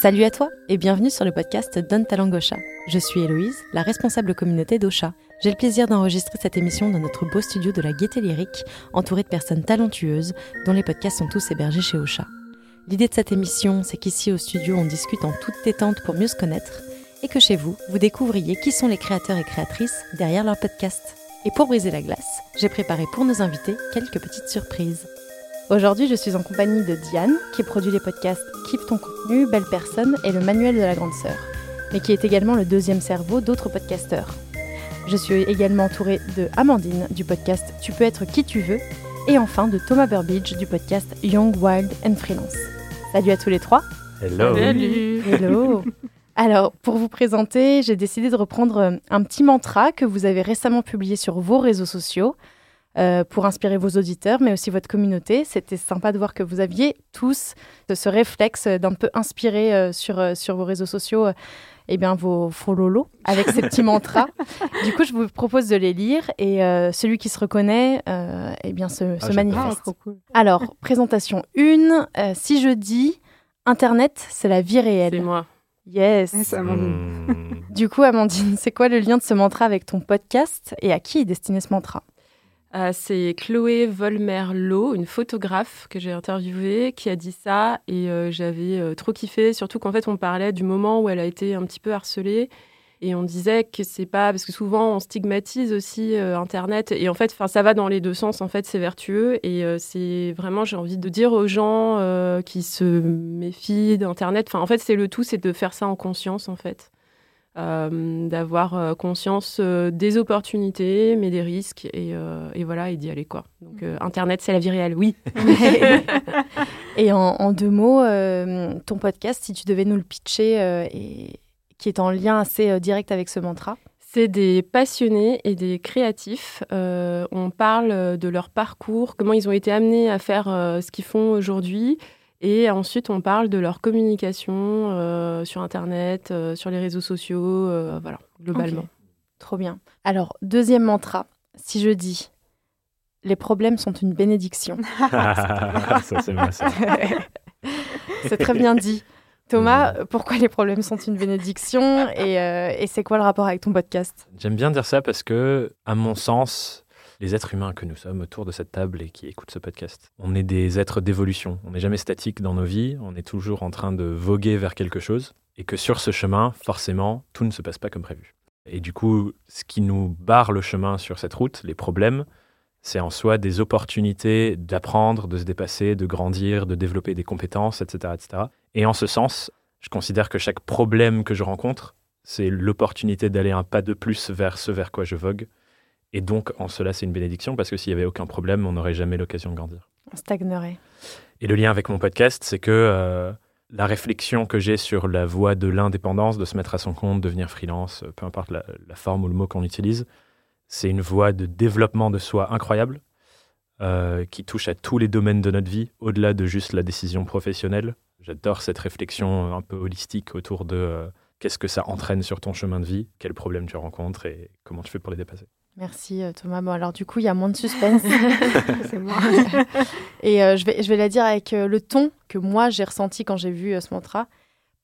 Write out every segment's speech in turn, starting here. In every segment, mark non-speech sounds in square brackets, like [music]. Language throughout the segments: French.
Salut à toi et bienvenue sur le podcast Donne Talent Gaucha. Je suis Héloïse, la responsable communauté d'Ocha. J'ai le plaisir d'enregistrer cette émission dans notre beau studio de la Gaieté Lyrique, entouré de personnes talentueuses dont les podcasts sont tous hébergés chez Ocha. L'idée de cette émission, c'est qu'ici au studio, on discute en toute détente pour mieux se connaître et que chez vous, vous découvriez qui sont les créateurs et créatrices derrière leur podcast. Et pour briser la glace, j'ai préparé pour nos invités quelques petites surprises. Aujourd'hui, je suis en compagnie de Diane, qui produit les podcasts Keep ton contenu, Belle personne et le Manuel de la grande sœur, mais qui est également le deuxième cerveau d'autres podcasteurs. Je suis également entourée de Amandine du podcast Tu peux être qui tu veux et enfin de Thomas Burbidge du podcast Young, Wild and Freelance. Salut à tous les trois. Hello. Salut. Hello. Alors, pour vous présenter, j'ai décidé de reprendre un petit mantra que vous avez récemment publié sur vos réseaux sociaux euh, pour inspirer vos auditeurs, mais aussi votre communauté. C'était sympa de voir que vous aviez tous ce réflexe d'un peu inspiré euh, sur, euh, sur vos réseaux sociaux, euh, eh bien, vos fololos avec ces petits mantras. [laughs] Du coup, je vous propose de les lire et euh, celui qui se reconnaît, euh, eh bien, se, se j'adore. manifeste. Alors, présentation 1. si je dis Internet, c'est la vie C'est réelle. moi. Yes. C'est Amandine. Hmm. Du coup, Amandine, c'est quoi le lien de ce mantra avec ton podcast et à qui est destiné ce mantra? Euh, c'est Chloé Volmerlo, une photographe que j'ai interviewée, qui a dit ça et euh, j'avais euh, trop kiffé, surtout qu'en fait on parlait du moment où elle a été un petit peu harcelée et on disait que c'est pas parce que souvent on stigmatise aussi Internet et en fait, enfin ça va dans les deux sens en fait, c'est vertueux et c'est vraiment j'ai envie de dire aux gens qui se méfient d'Internet, enfin en fait c'est le tout, c'est de faire ça en conscience en fait. Euh, d'avoir euh, conscience euh, des opportunités, mais des risques, et, et voilà, et d'y aller quoi. Donc euh, Internet, c'est la vie réelle, oui. [laughs] Et en, en deux mots, ton podcast, si tu devais nous le pitcher, et qui est en lien assez direct avec ce mantra. C'est des passionnés et des créatifs. Euh, on parle de leur parcours, comment ils ont été amenés à faire euh, ce qu'ils font aujourd'hui. Et ensuite, on parle de leur communication euh, sur Internet, euh, sur les réseaux sociaux, euh, voilà, globalement. Trop bien. Alors, deuxième mantra, si je dis les problèmes sont une bénédiction. [laughs] [laughs] ça, c'est moi, ça. [laughs] c'est très bien dit. Thomas, pourquoi les problèmes sont une bénédiction et, euh, et c'est quoi le rapport avec ton podcast? J'aime bien dire ça parce que, à mon sens, les êtres humains que nous sommes autour de cette table et qui écoutent ce podcast, on est des êtres d'évolution. On n'est jamais statique dans nos vies. On est toujours en train de voguer vers quelque chose. Et que sur ce chemin, forcément, tout ne se passe pas comme prévu. Et du coup, ce qui nous barre le chemin sur cette route, les problèmes, c'est en soi des opportunités d'apprendre, de se dépasser, de grandir, de développer des compétences, etc., etc. Et en ce sens, je considère que chaque problème que je rencontre, c'est l'opportunité d'aller un pas de plus vers ce vers quoi je vogue. Et donc, en cela, c'est une bénédiction parce que s'il n'y avait aucun problème, on n'aurait jamais l'occasion de grandir. On stagnerait. Et le lien avec mon podcast, c'est que euh, la réflexion que j'ai sur la voie de l'indépendance, de se mettre à son compte, devenir freelance, euh, peu importe la, la forme ou le mot qu'on utilise, c'est une voie de développement de soi incroyable euh, qui touche à tous les domaines de notre vie, au-delà de juste la décision professionnelle. J'adore cette réflexion un peu holistique autour de euh, qu'est-ce que ça entraîne sur ton chemin de vie, quels problèmes tu rencontres et comment tu fais pour les dépasser. Merci euh, Thomas. Bon, alors du coup, il y a moins de suspense. [laughs] c'est moi. [laughs] Et euh, je, vais, je vais la dire avec euh, le ton que moi j'ai ressenti quand j'ai vu euh, ce mantra.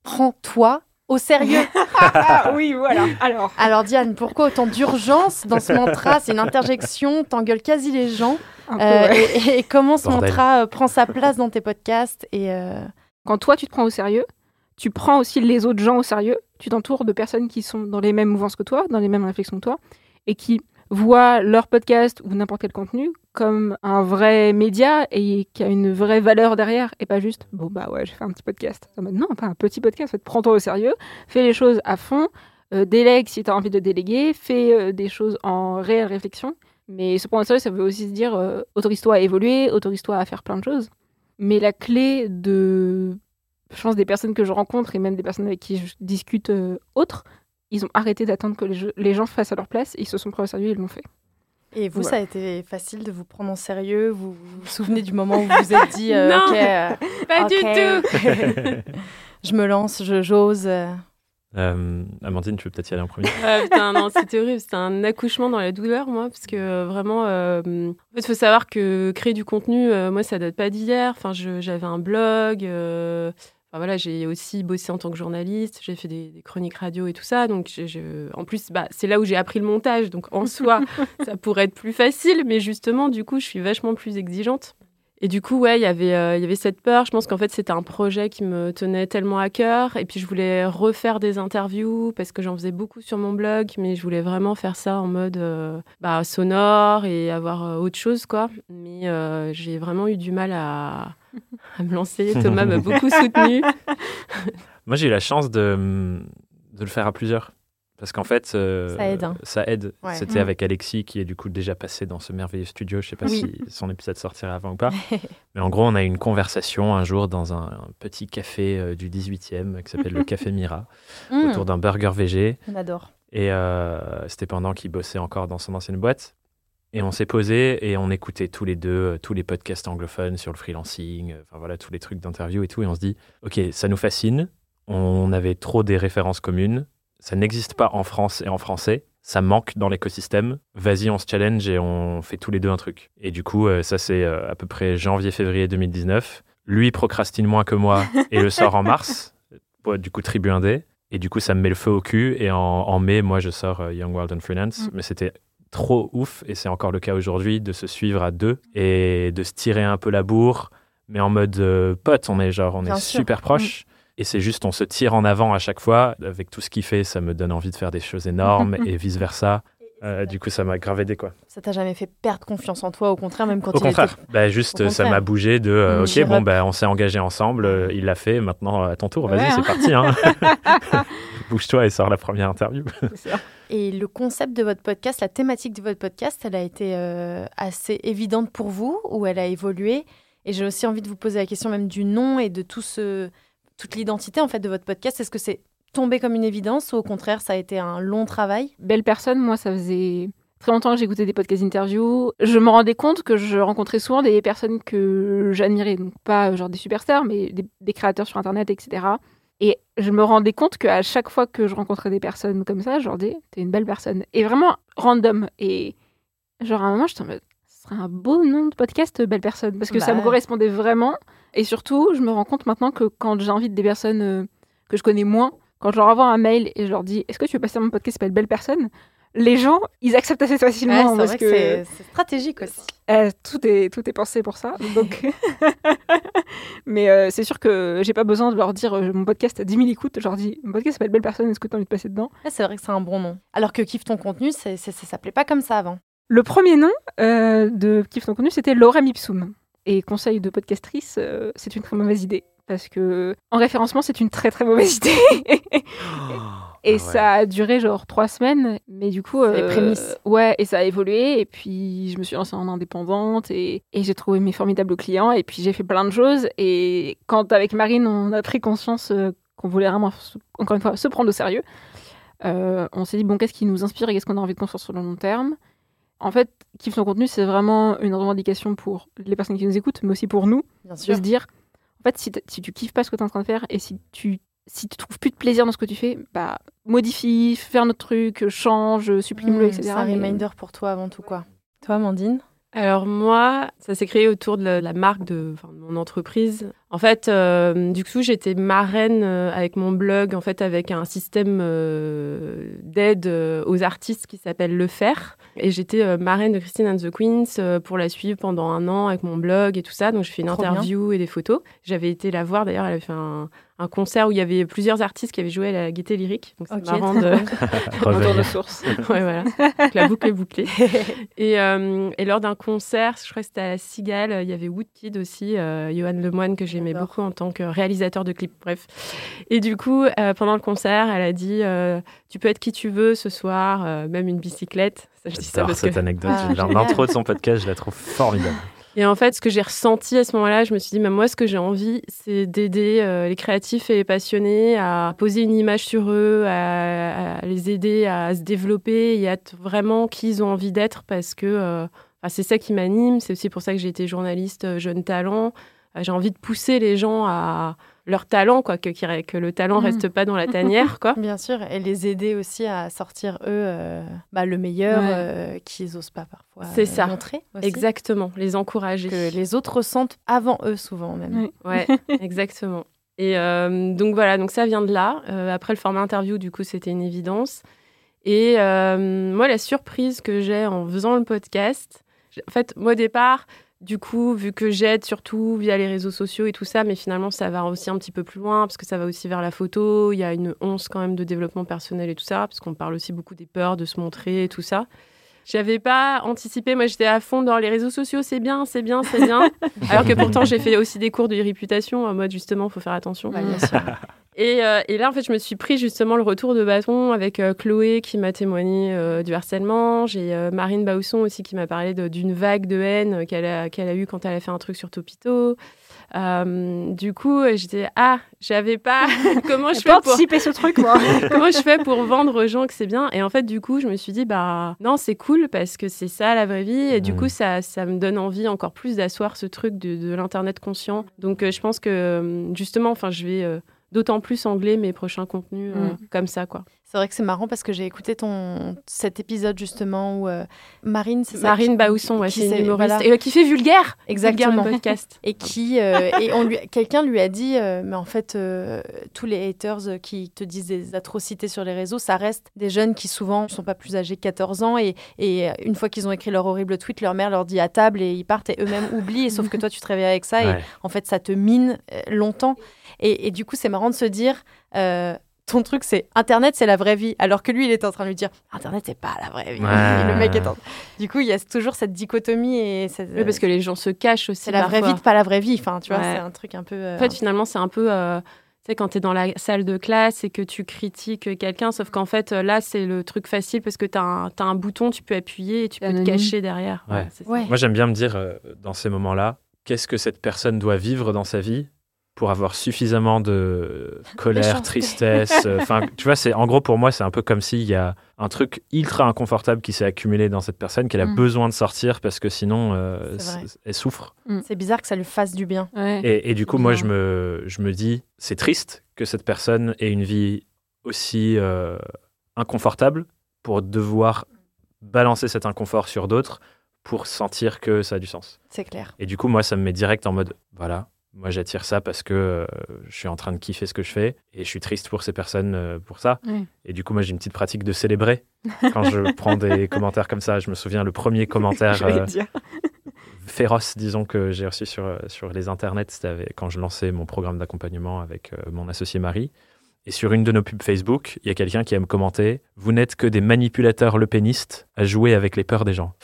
Prends-toi au sérieux. [laughs] Ah oui, voilà. Alors, Alors Diane, pourquoi autant d'urgence dans ce mantra? C'est une interjection, t'engueules quasi les gens. un peu, Euh, ouais. et, et comment ce Bordel. mantra euh, prend sa place dans tes podcasts? Et euh, quand toi tu te prends au sérieux, tu prends aussi les autres gens au sérieux. Tu t'entoures de personnes qui sont dans les mêmes mouvances que toi, dans les mêmes réflexions que toi, et qui voient leur podcast ou n'importe quel contenu comme un vrai média et qui a une vraie valeur derrière et pas juste bon bah ouais je fais un petit podcast. Non pas un petit podcast, en fait, prends-toi au sérieux, fais les choses à fond, euh, délègue si tu as envie de déléguer, fais euh, des choses en réelle réflexion. Mais se prendre au sérieux, ça veut aussi se dire euh, autorise-toi à évoluer, autorise-toi à faire plein de choses. Mais la clé de, je pense, des personnes que je rencontre et même des personnes avec qui je discute autres, ils ont arrêté d'attendre que les, jeux- les gens fassent à leur place, et ils se sont pris au sérieux et ils l'ont fait. et vous, ça a été facile de vous prendre en sérieux? Vous vous, vous souvenez du moment où vous vous êtes dit euh, [laughs] Non. ok, euh, Pas du tout. [laughs] je me lance, je j'ose. euh. Amandine, tu veux peut-être y aller en premier putain, non, c'était horrible. C'était un accouchement dans la douleur, moi, parce que euh, vraiment, euh, en fait, il faut savoir que créer du contenu, euh, moi, ça date pas d'hier. Enfin, j'avais un blog. Enfin, voilà, j'ai aussi bossé en tant que journaliste, j'ai fait des, des chroniques radio et tout ça. Donc, je, je- en plus, bah, c'est là où j'ai appris le montage. Donc, en soi, [laughs] ça pourrait être plus facile. Mais justement, du coup, je suis vachement plus exigeante. Et du coup, ouais, il y avait, euh, y avait cette peur. Je pense qu'en fait, c'était un projet qui me tenait tellement à cœur. Et puis, je voulais refaire des interviews parce que j'en faisais beaucoup sur mon blog. Mais je voulais vraiment faire ça en mode euh, bah, sonore et avoir euh, autre chose, quoi. Mais euh, j'ai vraiment eu du mal à, à me lancer. Thomas m'a beaucoup soutenue. [laughs] Moi, j'ai eu la chance de, de le faire à plusieurs. Parce qu'en fait, euh, Ça aide, hein. ça aide. Ouais. C'était Mm. avec Alexis, qui est du coup déjà passé dans ce merveilleux studio. Je sais pas Oui. si son épisode sortira avant ou pas. [laughs] Mais en gros, on a eu une conversation un jour dans un, un petit café euh, du 18e qui s'appelle le [laughs] Café Mira, Mmh, autour d'un burger végé. on adore. Et euh, c'était pendant qu'il bossait encore dans son ancienne boîte. Et on s'est posé et on écoutait tous les deux euh, tous les podcasts anglophones sur le freelancing, euh, enfin voilà, tous les trucs d'interview et tout. Et on se dit, OK, ça nous fascine. On avait trop des références communes. Ça n'existe pas en France et en français. Ça manque dans l'écosystème. Vas-y, on se challenge et on fait tous les deux un truc. Et du coup, euh, ça, c'est à peu près janvier-février 2019. Lui procrastine moins que moi [laughs] et le sort en mars. Du coup, Tribu Indé. Et du coup, ça me met le feu au cul. Et en, en mai, moi, je sors Young World and Freelance. Mm. Mais c'était trop ouf, et c'est encore le cas aujourd'hui, de se suivre à deux et de se tirer un peu la bourre, mais en mode euh, pote. On est genre, on Bien est sûr. super proches. Et c'est juste, on se tire en avant à chaque fois. Avec tout ce qu'il fait, ça me donne envie de faire des choses énormes [laughs] et vice-versa. Euh, du coup, ça m'a grave aidé, quoi. Ça t'a jamais fait perdre confiance en toi, au contraire, même quand Au il contraire, était... bah, juste, Au ça m'a bougé de, euh, Mm, ok, bon, bah, on s'est engagé ensemble, euh, il l'a fait, maintenant à ton tour, vas-y, Ouais, c'est hein. parti. Hein. [laughs] Bouge-toi et sors la première interview. Et le concept de votre podcast, la thématique de votre podcast, elle a été assez évidente pour vous ou elle a évolué? Et j'ai aussi envie de vous poser la question même du nom et de tout ce, toute l'identité en fait de votre podcast. Est-ce que c'est tombé comme une évidence ou au contraire ça a été un long travail Belle personne, moi, ça faisait très longtemps que j'écoutais des podcasts interviews. Je me rendais compte que je rencontrais souvent des personnes que j'admirais. Donc, pas euh, genre des superstars, mais des, des créateurs sur Internet, etc. Et je me rendais compte qu'à chaque fois que je rencontrais des personnes comme ça, je leur disais, t'es une belle personne. Et vraiment random. Et genre, à un moment, je en mode, ce serait un beau nom de podcast, belle personne. Parce que Bah ça me ouais. correspondait vraiment. Et surtout, je me rends compte maintenant que quand j'invite des personnes euh, que je connais moins, quand je leur envoie un mail et je leur dis, est-ce que tu veux passer dans mon podcast qui s'appelle Belle Personne? Les gens, ils acceptent assez facilement Ouais, c'est parce vrai que, que c'est- stratégique aussi. euh, tout est tout est pensé pour ça. Donc, [laughs] mais euh, c'est sûr que j'ai pas besoin de leur dire euh, mon podcast a 10 000 écoutes. Je leur dis mon podcast s'appelle Belle Personne. Est-ce que tu as envie de passer dedans? Ouais, c'est vrai que c'est un bon nom. Alors que Kiffe ton contenu, c'est- c'est- ça s'appelait pas comme ça avant. Le premier nom euh, de Kiff ton contenu, c'était Laura Ipsum. Et conseil de podcastrice, c'est une très mauvaise idée parce que en référencement, c'est une très très mauvaise [laughs] idée. [gasps] Et Ah ouais. ça a duré genre trois semaines, mais du coup, les prémices. ouais, et ça a évolué. Et puis je me suis lancée en indépendante et, et j'ai trouvé mes formidables clients. Et puis j'ai fait plein de choses. Et quand avec Marine, on a pris conscience euh, qu'on voulait vraiment, encore une fois, se prendre au sérieux, euh, on s'est dit bon, qu'est-ce qui nous inspire et qu'est-ce qu'on a envie de construire sur le long terme? En fait, Kiffe son contenu, c'est vraiment une revendication pour les personnes qui nous écoutent, mais aussi pour nous Bien de sûr. se dire, fait, si, tu kiffes pas ce que tu es en train de faire et si tu si tu trouves plus de plaisir dans ce que tu fais, bah modifie, fais un autre truc, change, supprime-le, Mmh, etc. C'est un Mais- reminder pour toi avant tout quoi. Toi, Amandine Alors moi, ça s'est créé autour de la, la marque de, enfin, de mon entreprise. En fait, euh, du coup, j'étais marraine euh, avec mon blog, en fait, avec un système euh, d'aide euh, aux artistes qui s'appelle Le Faire. Et j'étais euh, marraine de Christine and the Queens euh, pour la suivre pendant un an avec mon blog et tout ça. Donc, j'ai fait une Trop bien. interview et des photos. J'avais été la voir, d'ailleurs, elle avait fait un, un concert où il y avait plusieurs artistes qui avaient joué à la Gaieté Lyrique. Donc, c'est Ok, marrant de... [laughs] [laughs] Retour de source. ouais, voilà. Donc, la boucle est bouclée. [laughs] Et, euh, et lors d'un concert, je crois que c'était à la Cigale, il y avait Woodkid aussi, euh, Johan Lemoine, que j'aimais beaucoup en tant que réalisateur de clips. Bref. Et du coup, euh, pendant le concert, elle a dit euh, Tu peux être qui tu veux ce soir, euh, même une bicyclette. Ça, je dis ça parce cette que... anecdote. Ah. L'intro de son podcast, je la trouve formidable. Et en fait, ce que j'ai ressenti à ce moment-là, je me suis dit, mais moi, ce que j'ai envie, c'est d'aider euh, les créatifs et les passionnés à poser une image sur eux, à, à les aider à se développer et à être vraiment qui ils ont envie d'être parce que euh, c'est ça qui m'anime. C'est aussi pour ça que j'ai été journaliste euh, jeune talent. Euh, J'ai envie de pousser les gens à leur talent, quoi, que, le talent Mhm. reste pas dans la tanière, quoi. [laughs] Bien sûr, et les aider aussi à sortir eux euh, bah, le meilleur Ouais. euh, qu'ils osent pas parfois C'est euh, ça. montrer. aussi. Exactement, les encourager. Que les autres ressentent avant eux souvent même. Oui. Ouais, [laughs] exactement. Et euh, donc voilà, donc ça vient de là. Euh, après le format interview, du coup, c'était une évidence. Et euh, moi, la surprise que j'ai en faisant le podcast, en fait, moi au départ, du coup, vu que j'aide surtout via les réseaux sociaux et tout ça, mais finalement, ça va aussi un petit peu plus loin parce que ça va aussi vers la photo. Il y a une once quand même de développement personnel et tout ça, parce qu'on parle aussi beaucoup des peurs de se montrer et tout ça. J'avais pas anticipé. Moi, j'étais à fond dans les réseaux sociaux. C'est bien, c'est bien, c'est bien. [laughs] Alors que pourtant, j'ai fait aussi des cours de réputation en mode justement, faut faire attention. Et, euh, et, là, en fait, je me suis pris justement le retour de bâton avec euh, Chloé qui m'a témoigné euh, du harcèlement. J'ai Marine Bausson aussi qui m'a parlé d'une vague de haine qu'elle a, a eue quand elle a fait un truc sur Topito. du coup, j'étais ah, j'avais pas [laughs] [laughs] comment je fais pour anticiper ce truc moi. [laughs] comment je fais pour vendre aux gens que c'est bien? Et en fait, du coup, je me suis dit bah non, c'est cool parce que c'est ça la vraie vie et du coup, ça ça me donne envie encore plus d'asseoir ce truc de, de l'internet conscient. Donc je pense que justement, enfin, je vais d'autant plus anglais mes prochains contenus euh, mm. comme ça quoi. C'est vrai que c'est marrant parce que j'ai écouté ton cet épisode justement où euh, Marine, c'est Marine Baousson, ouais, qui, une humoriste et, euh, qui fait vulgaire, exactement, vulgaire podcast. [laughs] et qui et on lui quelqu'un lui a dit mais en fait tous les haters qui te disent des atrocités sur les réseaux, ça reste des jeunes qui souvent ne sont pas plus âgés que 14 ans et, et une fois qu'ils ont écrit leur horrible tweet, leur mère leur dit à table et ils partent et eux-mêmes oublient et sauf que toi tu te réveilles avec ça et en fait ça te mine longtemps et, du coup, c'est marrant de se dire, euh, ton truc, c'est Internet, c'est la vraie vie. Alors que lui, il est en train de lui dire, Internet, c'est pas la vraie vie. le mec est Du coup, il y a toujours cette dichotomie. Et oui, parce que les gens se cachent aussi. C'est la vraie vie, pas la vraie vie. Enfin, tu vois, c'est un truc un peu. Euh, en fait, finalement, c'est un peu. Euh, tu sais, quand tu es dans la salle de classe et que tu critiques quelqu'un, sauf qu'en fait, là, c'est le truc facile parce que tu as, un bouton, tu peux appuyer et tu peux te cacher derrière. Moi, j'aime bien me dire, dans ces moments-là, qu'est-ce que cette personne doit vivre dans sa vie pour avoir suffisamment de [laughs] colère, tristesse. Euh, enfin, tu vois, c'est en gros pour moi, c'est un peu comme s'il y a un truc ultra inconfortable qui s'est accumulé dans cette personne qu'elle a mm. besoin de sortir parce que sinon euh, elle souffre. Mm. C'est bizarre que ça lui fasse du bien. Et, du coup, moi, je me, je me dis, c'est triste que cette personne ait une vie aussi euh, inconfortable pour devoir balancer cet inconfort sur d'autres pour sentir que ça a du sens. C'est clair. Et du coup, moi, ça me met direct en mode, voilà, moi, j'attire ça parce que euh, je suis en train de kiffer ce que je fais et je suis triste pour ces personnes euh, pour ça. Et du coup, moi, j'ai une petite pratique de célébrer [laughs] quand je prends des commentaires comme ça. Je me souviens, le premier commentaire [laughs] euh, féroce, disons, que j'ai reçu sur, sur les internets, c'était quand je lançais mon programme d'accompagnement avec mon associé Marie. Et sur une de nos pubs Facebook, il y a quelqu'un qui a me commenté Vous n'êtes que des manipulateurs lepénistes à jouer avec les peurs des gens.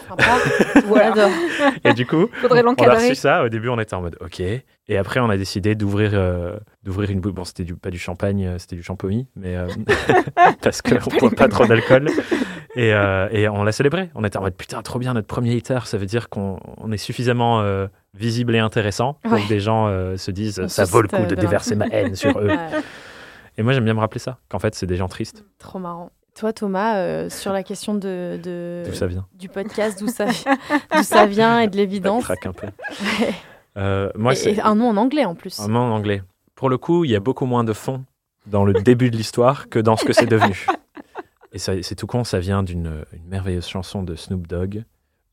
voilà. [laughs] et du coup, on a reçu ça. Au début, on était en mode OK. Et après, on a décidé d'ouvrir euh, d'ouvrir une bouteille. Bon, c'était pas du champagne, euh, c'était du champomis, mais euh, [laughs] parce qu'on ne boit pas trop d'alcool. Et, et, on l'a célébré. On était en mode putain, trop bien, notre premier hitter. Ça veut dire qu'on est suffisamment visible et intéressant pour que des gens se disent ça vaut le coup de, déverser ma haine sur [laughs] eux. Et moi, j'aime bien me rappeler ça, qu'en fait, c'est des gens tristes. Trop marrant. Toi, Thomas, euh, sur la question de, de ça vient du podcast, d'où ça, ça vient et de l'évidence. un peu. Euh, moi, et, un nom en anglais en plus. Un nom en anglais. Pour le coup, il y a beaucoup moins de fond dans le début de l'histoire que dans ce que c'est devenu. Et c'est tout con, ça vient d'une merveilleuse chanson de Snoop Dogg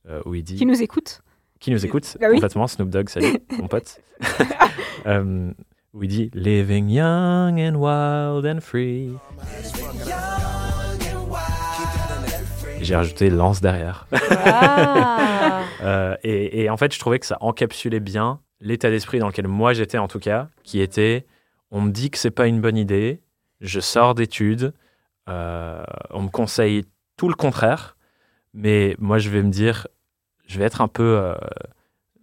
euh, où il dit. Qui nous écoute Qui nous écoute bah complètement. Snoop Dogg, salut, mon pote. [laughs] où il dit Living young and wild and free. J'ai rajouté lance derrière. Ah. [laughs] euh, et, et, en fait, je trouvais que ça encapsulait bien l'état d'esprit dans lequel moi j'étais en tout cas, qui était on me dit que c'est pas une bonne idée, je sors d'études, euh, on me conseille tout le contraire, mais moi je vais me dire, je vais être un peu euh,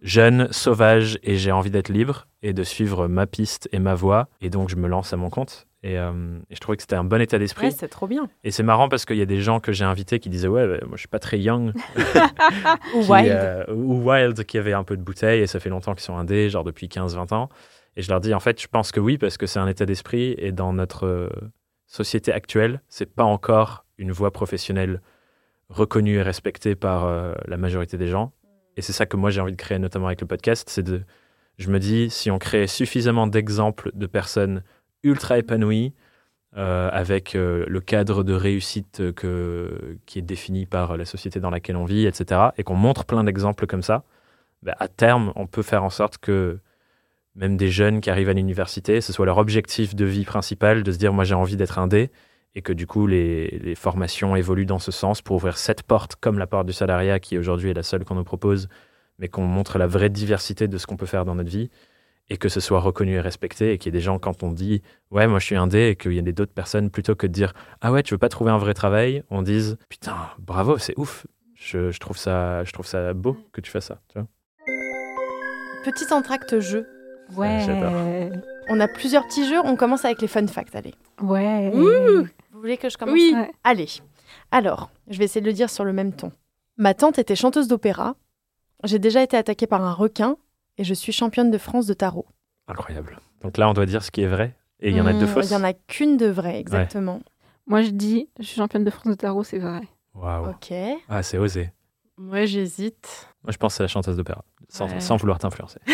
jeune, sauvage et j'ai envie d'être libre et de suivre ma piste et ma voie. Et donc, je me lance à mon compte. Et, euh, je trouvais que c'était un bon état d'esprit. Ouais, c'est trop bien. Et c'est marrant parce qu'il y a des gens que j'ai invités qui disaient Ouais, bah, moi je suis pas très young. [laughs] [laughs] ou wild. Euh, ou wild, qui avait un peu de bouteille et ça fait longtemps qu'ils sont indés, genre depuis 15-20 ans. Et je leur dis En fait, je pense que oui, parce que c'est un état d'esprit et dans notre euh, société actuelle, c'est pas encore une voie professionnelle reconnue et respectée par la majorité des gens. Et c'est ça que moi j'ai envie de créer, notamment avec le podcast. C'est de, je me dis, si on crée suffisamment d'exemples de personnes ultra épanouies, euh, avec euh, le cadre de réussite que, qui est défini par la société dans laquelle on vit, etc., et qu'on montre plein d'exemples comme ça, bah, à terme, on peut faire en sorte que même des jeunes qui arrivent à l'université, ce soit leur objectif de vie principal de se dire moi j'ai envie d'être indé et que du coup les, formations évoluent dans ce sens pour ouvrir cette porte comme la porte du salariat qui aujourd'hui est la seule qu'on nous propose, mais qu'on montre la vraie diversité de ce qu'on peut faire dans notre vie et que ce soit reconnu et respecté et qu'il y ait des gens quand on dit ouais moi je suis indé et qu'il y ait d'autres personnes plutôt que de dire ah ouais tu veux pas trouver un vrai travail, on dise putain bravo c'est ouf, je, je, trouve ça je trouve ça beau que tu fasses ça. Tu vois Petit entracte jeu. Ouais. On a plusieurs petits jeux. On commence avec les fun facts. Allez. Ouais. Ouh Vous voulez que je commence? Oui. Ouais. Allez. Alors, je vais essayer de le dire sur le même ton. Ma tante était chanteuse d'opéra. J'ai déjà été attaquée par un requin et je suis championne de France de tarot. Incroyable. Donc là on doit dire ce qui est vrai et il y en a deux Mmh, fausses. Il y en a qu'une de vraie, exactement. Moi, je dis, je suis championne de France de tarot, c'est vrai. Waouh. Ok. Ah c'est osé. Moi, j'hésite. Moi je pense que c'est la chanteuse d'opéra sans, Ouais. sans vouloir t'influencer. [laughs]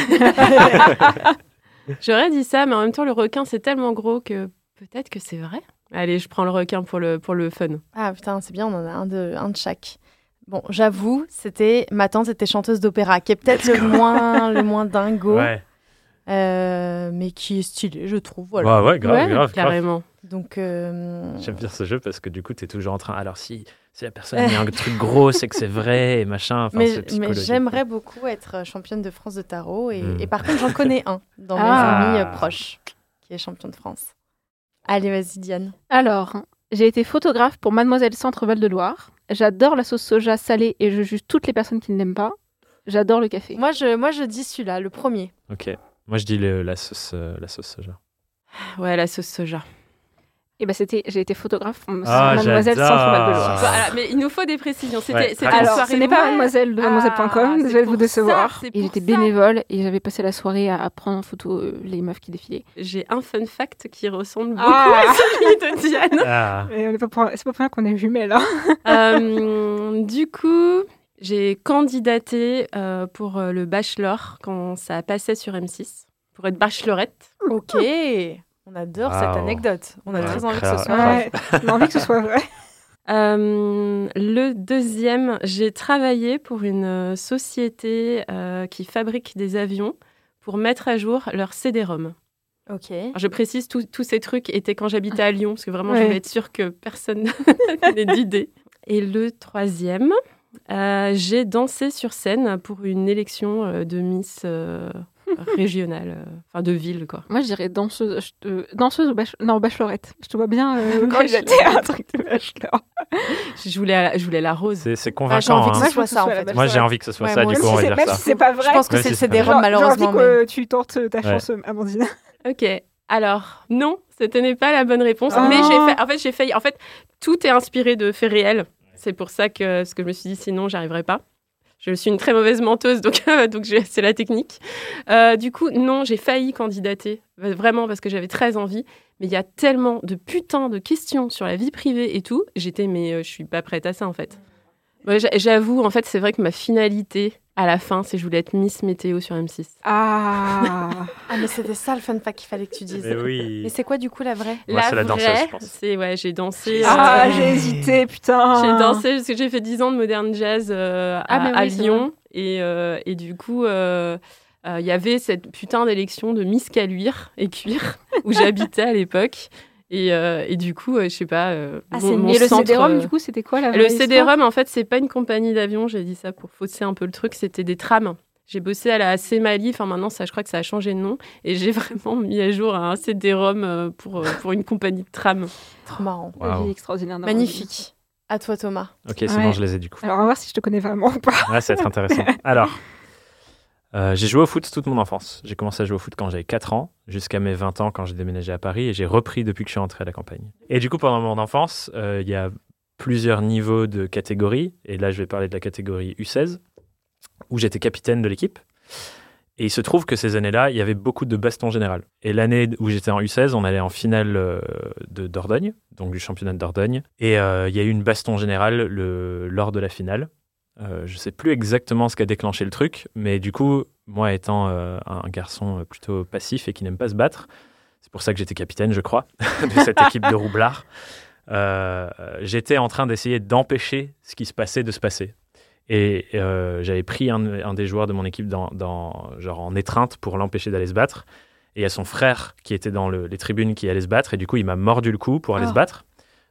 J'aurais dit ça, mais en même temps, le requin, c'est tellement gros que peut-être que c'est vrai. Allez, je prends le requin pour le, pour le fun. Ah putain, c'est bien, on en a un de, un de chaque. Bon, j'avoue, c'était ma tante était chanteuse d'opéra, qui est peut-être le moins, le moins dingo, Ouais. euh, mais qui est stylé, je trouve. Voilà. Ouais, ouais, grave, Ouais, grave, grave. carrément. Donc, euh, J'aime bien ce jeu parce que du coup, tu es toujours en train. Alors, si, si la personne [laughs] a mis un truc gros, c'est que c'est vrai et machin. Enfin, mais, j'aimerais beaucoup être championne de France de tarot. Et, Mm. et par contre, j'en connais un dans mes Ah. amis euh, proches qui est champion de France. Allez, vas-y, Diane. Alors, j'ai été photographe pour Mademoiselle Centre Val de Loire. J'adore la sauce soja salée et je juge toutes les personnes qui ne l'aiment pas. J'adore le café. Moi, je, moi, je dis celui-là, le premier. Ok. Moi, je dis le- la sauce, euh, la sauce soja. Ouais, la sauce soja. Et ben c'était, j'ai été photographe pour Ah, Mademoiselle. Centre Val de. Ah. Voilà, mais il nous faut des précisions. C'était Ouais, c'était raconte. une Alors, soirée ce n'est pas mademoiselle de Ah, mademoiselle.com, désolée de vous décevoir. ça, Et j'étais ça. bénévole et j'avais passé la soirée à, à prendre en photo euh, les meufs qui défilaient. J'ai un fun fact qui ressemble beaucoup Ah. à celui de Diane. Ah, Et on est pas pour- c'est pas pour rien qu'on est jumelles. Hein. [laughs] Euh, du coup, j'ai candidaté euh, pour euh, le bachelor quand ça passait sur M6 pour être bachelorette. Ok. On adore cette anecdote. On a Ouais, très envie que ce soit vrai. Ouais, envie que ce soit vrai. [laughs] Euh, le deuxième, j'ai travaillé pour une euh, société euh, qui fabrique des avions pour mettre à jour leur CD-ROM. Ok. Alors, je précise, tous ces trucs étaient quand j'habitais à Lyon, parce que vraiment, je voulais être sûre que personne [laughs] n'ait d'idée. Et le troisième, euh, j'ai dansé sur scène pour une élection de Miss euh, régionale, euh, enfin de ville, quoi. Moi, je dirais danseuse, te- danseuse ou bach- non, bachelorette. Je te vois bien euh, [laughs] candidater à un truc de bachelor. [laughs] Je voulais, je voulais la rose. c'est Ah, j'ai convaincant. envie que hein. ce je soit ça, en fait. la Moi, j'ai envie que ce soit Ouais, ça, du coup, on va c'est- dire même ça. si c'est pas vrai. Je pense que c'est vrai. Genre- malheureusement. J'ai envie mais- que tu tentes ta chance, euh, Amandine. [laughs] Ok. Alors, non, ce n'est pas la bonne réponse. Ah. Mais j'ai fait, en fait, j'ai failli. En fait, tout est inspiré de faits réels. C'est pour ça que ce que je me suis dit, sinon, j'arriverais pas. Je suis une très mauvaise menteuse, donc, [laughs] c'est la technique. Euh, du coup, non, j'ai failli candidater, vraiment parce que j'avais très envie. Mais il y a tellement de putain de questions sur la vie privée et tout. J'étais, mais euh, je suis pas prête à ça en fait. J'avoue, en fait, c'est vrai que ma finalité à la fin, c'est je voulais être Miss Météo sur M6. Ah. Ah, mais c'était ça le fun fact qu'il fallait que tu dises. Mais oui. Et c'est quoi du coup la vraie Moi, la danseuse, vraie, je pense. C'est ouais, j'ai dansé. Ah, euh, j'ai hésité, putain. J'ai dansé parce que j'ai fait 10 ans de modern jazz euh, Ah, à, mais oui, à c'est Lyon. Et, euh, et du coup, euh, euh, il y avait cette putain d'élection de Miss Caluire et Cuir où j'habitais à l'époque. Et, euh, et du coup, euh, je sais pas. euh, Ah, mon- c'est mon Et le CD-ROM, euh, du coup, c'était quoi la le CD-ROM, en fait, c'est pas une compagnie d'avion. J'ai dit ça pour fausser un peu le truc. C'était des trams. J'ai bossé à la CMALI. Enfin, maintenant, ça, je crois que ça a changé de nom. Et j'ai [laughs] vraiment mis à jour un CD-ROM pour, pour une compagnie de tram. Trop marrant. Waouh. extraordinaire. Magnifique. À toi, Thomas. Ok, c'est Ouais. bon, je les ai du coup. Alors, on va voir si je te connais vraiment ou pas. Ouais, ça va être intéressant. Alors, [laughs] euh, j'ai joué au foot toute mon enfance. J'ai commencé à jouer au foot quand j'avais 4 ans, jusqu'à mes 20 ans quand j'ai déménagé à Paris, et j'ai repris depuis que je suis rentré à la campagne. Et du coup, pendant mon enfance, euh, il y a plusieurs niveaux de catégories, et là, je vais parler de la catégorie U16, où j'étais capitaine de l'équipe. Et il se trouve que ces années-là, il y avait beaucoup de baston général. Et l'année où j'étais en U16, on allait en finale euh, de Dordogne, donc du championnat de Dordogne. Et il y a eu une baston générale le, lors de la finale. Euh, je sais plus exactement ce qui a déclenché le truc, mais du coup, moi étant euh, un garçon plutôt passif et qui n'aime pas se battre, c'est pour ça que j'étais capitaine, je crois, [laughs] de cette équipe de roublards. Euh, j'étais en train d'essayer d'empêcher ce qui se passait de se passer. Et euh, j'avais pris un, un des joueurs de mon équipe dans, dans- genre en étreinte pour l'empêcher d'aller se battre. Et il y a son frère qui était dans le- les tribunes qui allait se battre. Et du coup, il m'a mordu le cou pour aller Oh. se battre.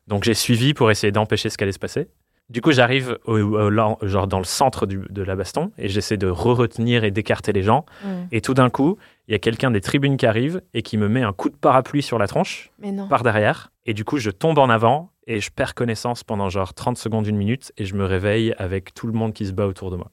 Donc j'ai suivi pour essayer d'empêcher ce qui allait se passer. Du coup, j'arrive au- au- là, genre dans le centre du- de la baston et j'essaie de re-retenir et d'écarter les gens. Mm. Et tout d'un coup, il y a quelqu'un des tribunes qui arrive et qui me met un coup de parapluie sur la tronche Mais non. par derrière. Et du coup, je tombe en avant et je perds connaissance pendant genre 30 secondes, une minute. Et je me réveille avec tout le monde qui se bat autour de moi.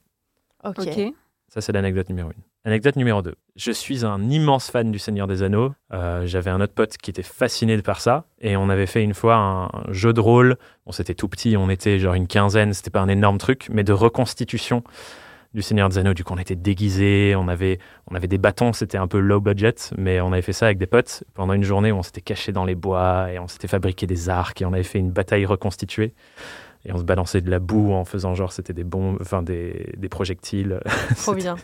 Ok. Ok. Ça, c'est l'anecdote numéro une. Anecdote numéro deux. Je suis un immense fan du Seigneur des Anneaux. Euh, J'avais un autre pote qui était fasciné par ça. Et on avait fait une fois un, jeu de rôle. Bon, c'était tout petit, on était genre une quinzaine, c'était pas un énorme truc, mais de reconstitution du Seigneur des Anneaux. Du coup, on était déguisés, on avait, on avait des bâtons, c'était un peu low budget, mais on avait fait ça avec des potes pendant une journée où on s'était caché dans les bois et on s'était fabriqué des arcs et on avait fait une bataille reconstituée. Et on se balançait de la boue en faisant genre c'était des bombes, enfin des, des projectiles. [laughs] Trop bien.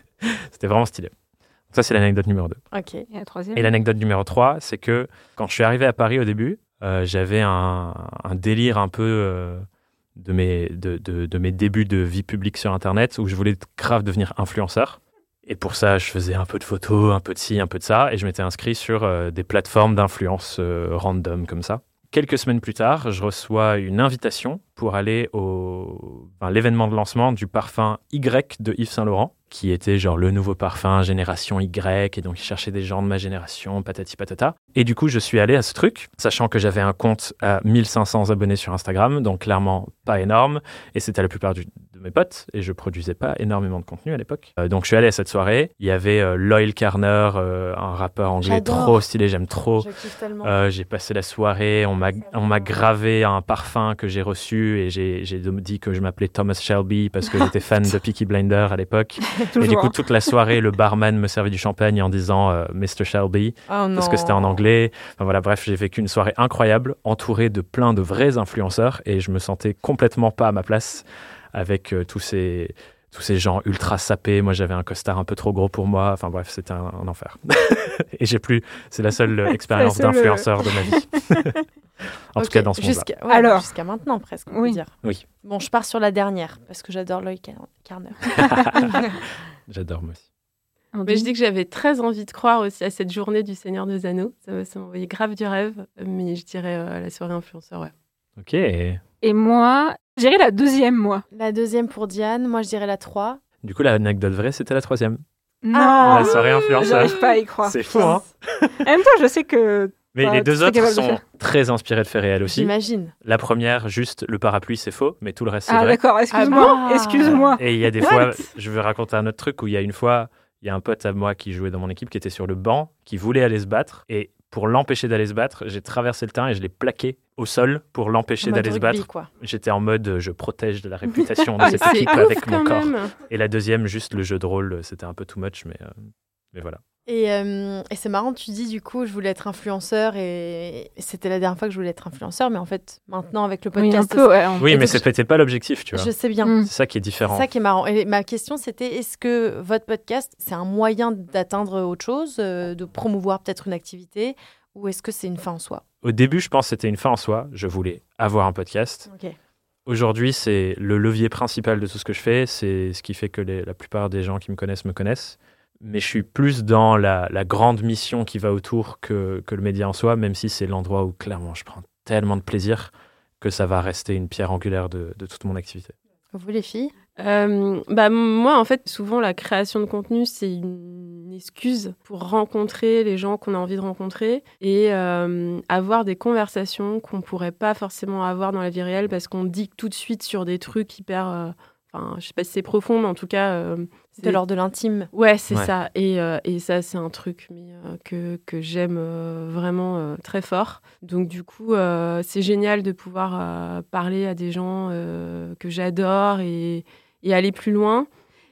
C'était vraiment stylé. Donc ça, c'est l'anecdote numéro 2. Ok. Et la troisième? Et l'anecdote numéro 3, c'est que quand je suis arrivé à Paris au début, euh, j'avais un, un délire un peu euh, de, mes, de, de- de mes débuts de vie publique sur Internet où je voulais grave devenir influenceur. Et pour ça, je faisais un peu de photos, un peu de ci, un peu de ça, et je m'étais inscrit sur euh, des plateformes d'influence euh, random comme ça. Quelques semaines plus tard, je reçois une invitation pour aller au enfin, l'événement de lancement du parfum Y de Yves Saint Laurent, qui était genre le nouveau parfum génération Y, et donc il cherchait des gens de ma génération, patati patata. Et du coup, je suis allé à ce truc, sachant que j'avais un compte à 1500 abonnés sur Instagram, donc clairement pas énorme, et c'était la plupart du- de mes potes, et je produisais pas énormément de contenu à l'époque. Euh, donc je suis allé à cette soirée, il y avait euh, Loyal Carner, euh, un rappeur anglais trop stylé, j'aime trop. J'ai passé la soirée, on m'a, gravé un parfum que j'ai reçu et j'ai, dit que je m'appelais Thomas Shelby parce que [laughs] j'étais fan de Peaky Blinder à l'époque. [laughs] Et du coup, toute la soirée, le barman me servait du champagne en disant Mr. Shelby Oh parce que c'était en anglais. Enfin voilà, bref, j'ai vécu une soirée incroyable, entourée de plein de vrais influenceurs et je me sentais complètement pas à ma place avec euh, tous ces tous ces gens ultra sapés. Moi, j'avais un costard un peu trop gros pour moi. Enfin bref, c'était un, un enfer. [laughs] et j'ai plus. C'est la seule euh, [laughs] expérience euh, d'influenceur de ma vie. [laughs] en tout cas, dans ce monde-là. jusqu'à ouais, Alors. jusqu'à maintenant presque, on Oui. peut dire. Oui. Bon, je pars sur la dernière parce que j'adore Lloyd Car- Carner. J'adore moi aussi. Mais je dis que j'avais très envie de croire aussi à cette journée du Seigneur des Anneaux. Ça, m'envoyait grave du rêve, mais je dirais euh, la soirée influenceur, ouais. Ok. Et moi, je dirais la deuxième, moi. la deuxième pour Diane, moi je dirais la 3. Du coup, l'anecdote vraie, c'était la troisième. Non, la soirée influenceur. j'arrive pas à y croire. C'est fou, hein En même temps, je sais que Mais Bah, les tu deux serais autres capable de sont faire. très inspirés de faits réels aussi. J'imagine. La première, juste le parapluie, c'est faux, mais tout le reste, c'est Ah vrai. d'accord, excuse-moi, Ah excuse-moi. Et il y a des What fois, je veux raconter un autre truc où il y a une fois, il y a un pote à moi qui jouait dans mon équipe qui était sur le banc, qui voulait aller se battre. Et pour l'empêcher d'aller se battre, j'ai traversé le terrain et je l'ai plaqué au sol pour l'empêcher d'aller se battre. J'étais en mode euh, je protège de la [laughs] réputation de Mais cette c'est équipe avec mon corps. même. Et la deuxième, juste le jeu de rôle, c'était un peu too much, mais, euh, mais voilà. Et, euh, et c'est marrant, tu dis du coup, je voulais être influenceur et c'était la dernière fois que je voulais être influenceur, mais en fait, maintenant avec le Oui, un podcast, peu, ouais. on- Oui, mais c'était pas l'objectif, tu vois. je sais bien. Mm. C'est ça qui est C'est différent. ça qui est marrant. Et ma question, c'était est-ce que votre podcast, c'est un moyen d'atteindre autre chose, euh, de promouvoir peut-être une activité, ou est-ce que c'est une fin en soi? Au début, je pense que c'était une fin en soi. Je voulais avoir un podcast. Aujourd'hui, c'est le levier principal de tout ce que je fais. C'est ce qui fait que les- la plupart des gens qui me connaissent me connaissent. Mais je suis plus dans la, la grande mission qui va autour que, que le média en soi, même si c'est l'endroit où clairement je prends tellement de plaisir que ça va rester une pierre angulaire de, de toute mon activité. Vous les filles? Euh, bah, moi, en fait, souvent, la création de contenu, c'est une excuse pour rencontrer les gens qu'on a envie de rencontrer et euh, avoir des conversations qu'on pourrait pas forcément avoir dans la vie réelle parce qu'on dit tout de suite sur des trucs hyper. euh, Enfin, je sais pas si c'est profond, mais en tout cas. euh, De c'est- l'ordre de l'intime Ouais, c'est Ouais. ça. Et, euh, et ça, c'est un truc mais, euh, que, que j'aime euh, vraiment euh, très fort. Donc, du coup, euh, c'est génial de pouvoir euh, parler à des gens euh, que j'adore et, et aller plus loin.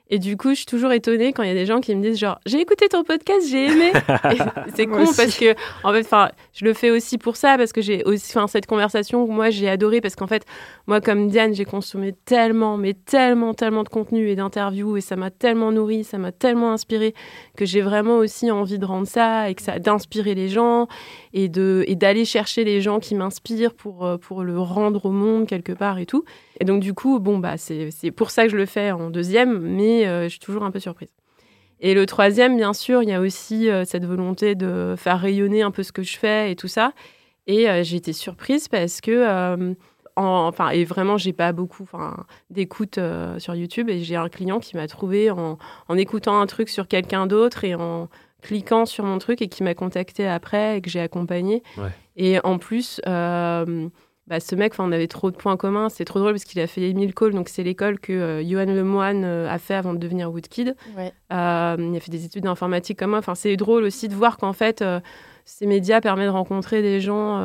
Et du coup, je suis toujours étonnée quand il y a des gens qui me disent genre j'ai écouté ton podcast, j'ai aimé. [laughs] c'est con parce que en fait, enfin, je le fais aussi pour ça parce que j'ai aussi, enfin, cette conversation, moi, j'ai adoré parce qu'en fait, moi, comme Diane, j'ai consommé tellement, mais tellement, tellement de contenu et d'interviews et ça m'a tellement nourri, ça m'a tellement inspiré que j'ai vraiment aussi envie de rendre ça et que ça d'inspirer les gens et de et d'aller chercher les gens qui m'inspirent pour euh, pour le rendre au monde quelque part et tout. Et donc, du coup, bon, bah, c'est pour ça que je le fais en deuxième, mais euh, je suis toujours un peu surprise. Et le troisième, bien sûr, il y a aussi euh, cette volonté de faire rayonner un peu ce que je fais et tout ça. Et euh, j'ai été surprise parce que, enfin, et vraiment, j'ai pas beaucoup d'écoute sur YouTube. Et j'ai un client qui m'a trouvé en, en, écoutant un truc sur quelqu'un d'autre et en cliquant sur mon truc et qui m'a contacté après et que j'ai accompagné. Ouais. Et en plus, bah, ce mec, on avait trop de points communs. C'est trop drôle parce qu'il a fait Emile Cole, donc c'est l'école que euh, Johan Lemoine euh, a fait avant de devenir Woodkid. Ouais. Euh, il a fait des études d'informatique comme moi. Enfin, c'est drôle aussi de voir qu'en fait, euh, ces médias permettent de rencontrer des gens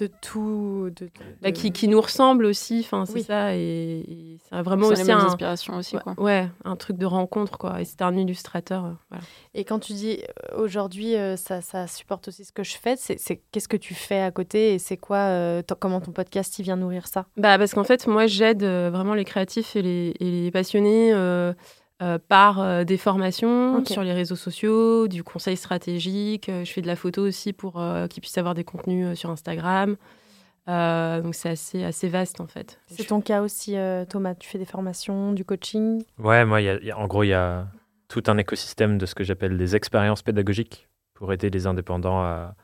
De tout. De, de- bah, qui, qui nous ressemblent aussi. Enfin, c'est Oui. ça. Et, et c'est vraiment C'est les aussi un, inspirations aussi, ouais, quoi. ouais, un truc de rencontre, quoi. Et c'était un illustrateur. euh, voilà. Et quand tu dis euh, aujourd'hui, euh, ça, ça supporte aussi ce que je fais, c'est c'est- qu'est-ce que tu fais à côté et c'est quoi, euh, comment ton podcast il vient nourrir ça? Bah, parce qu'en fait, moi, j'aide euh, vraiment les créatifs et les, et les passionnés euh, par euh, des formations sur les réseaux sociaux, du conseil stratégique. euh, je fais de la photo aussi pour euh, qu'ils puissent avoir des contenus euh, sur Instagram. Euh, donc, c'est assez, assez vaste, en fait. C'est ton cas aussi, euh, Thomas. Tu fais des formations, du coaching? Ouais, moi, il y a- il y a- en gros, il y a tout un écosystème de ce que j'appelle des expériences pédagogiques pour aider les indépendants à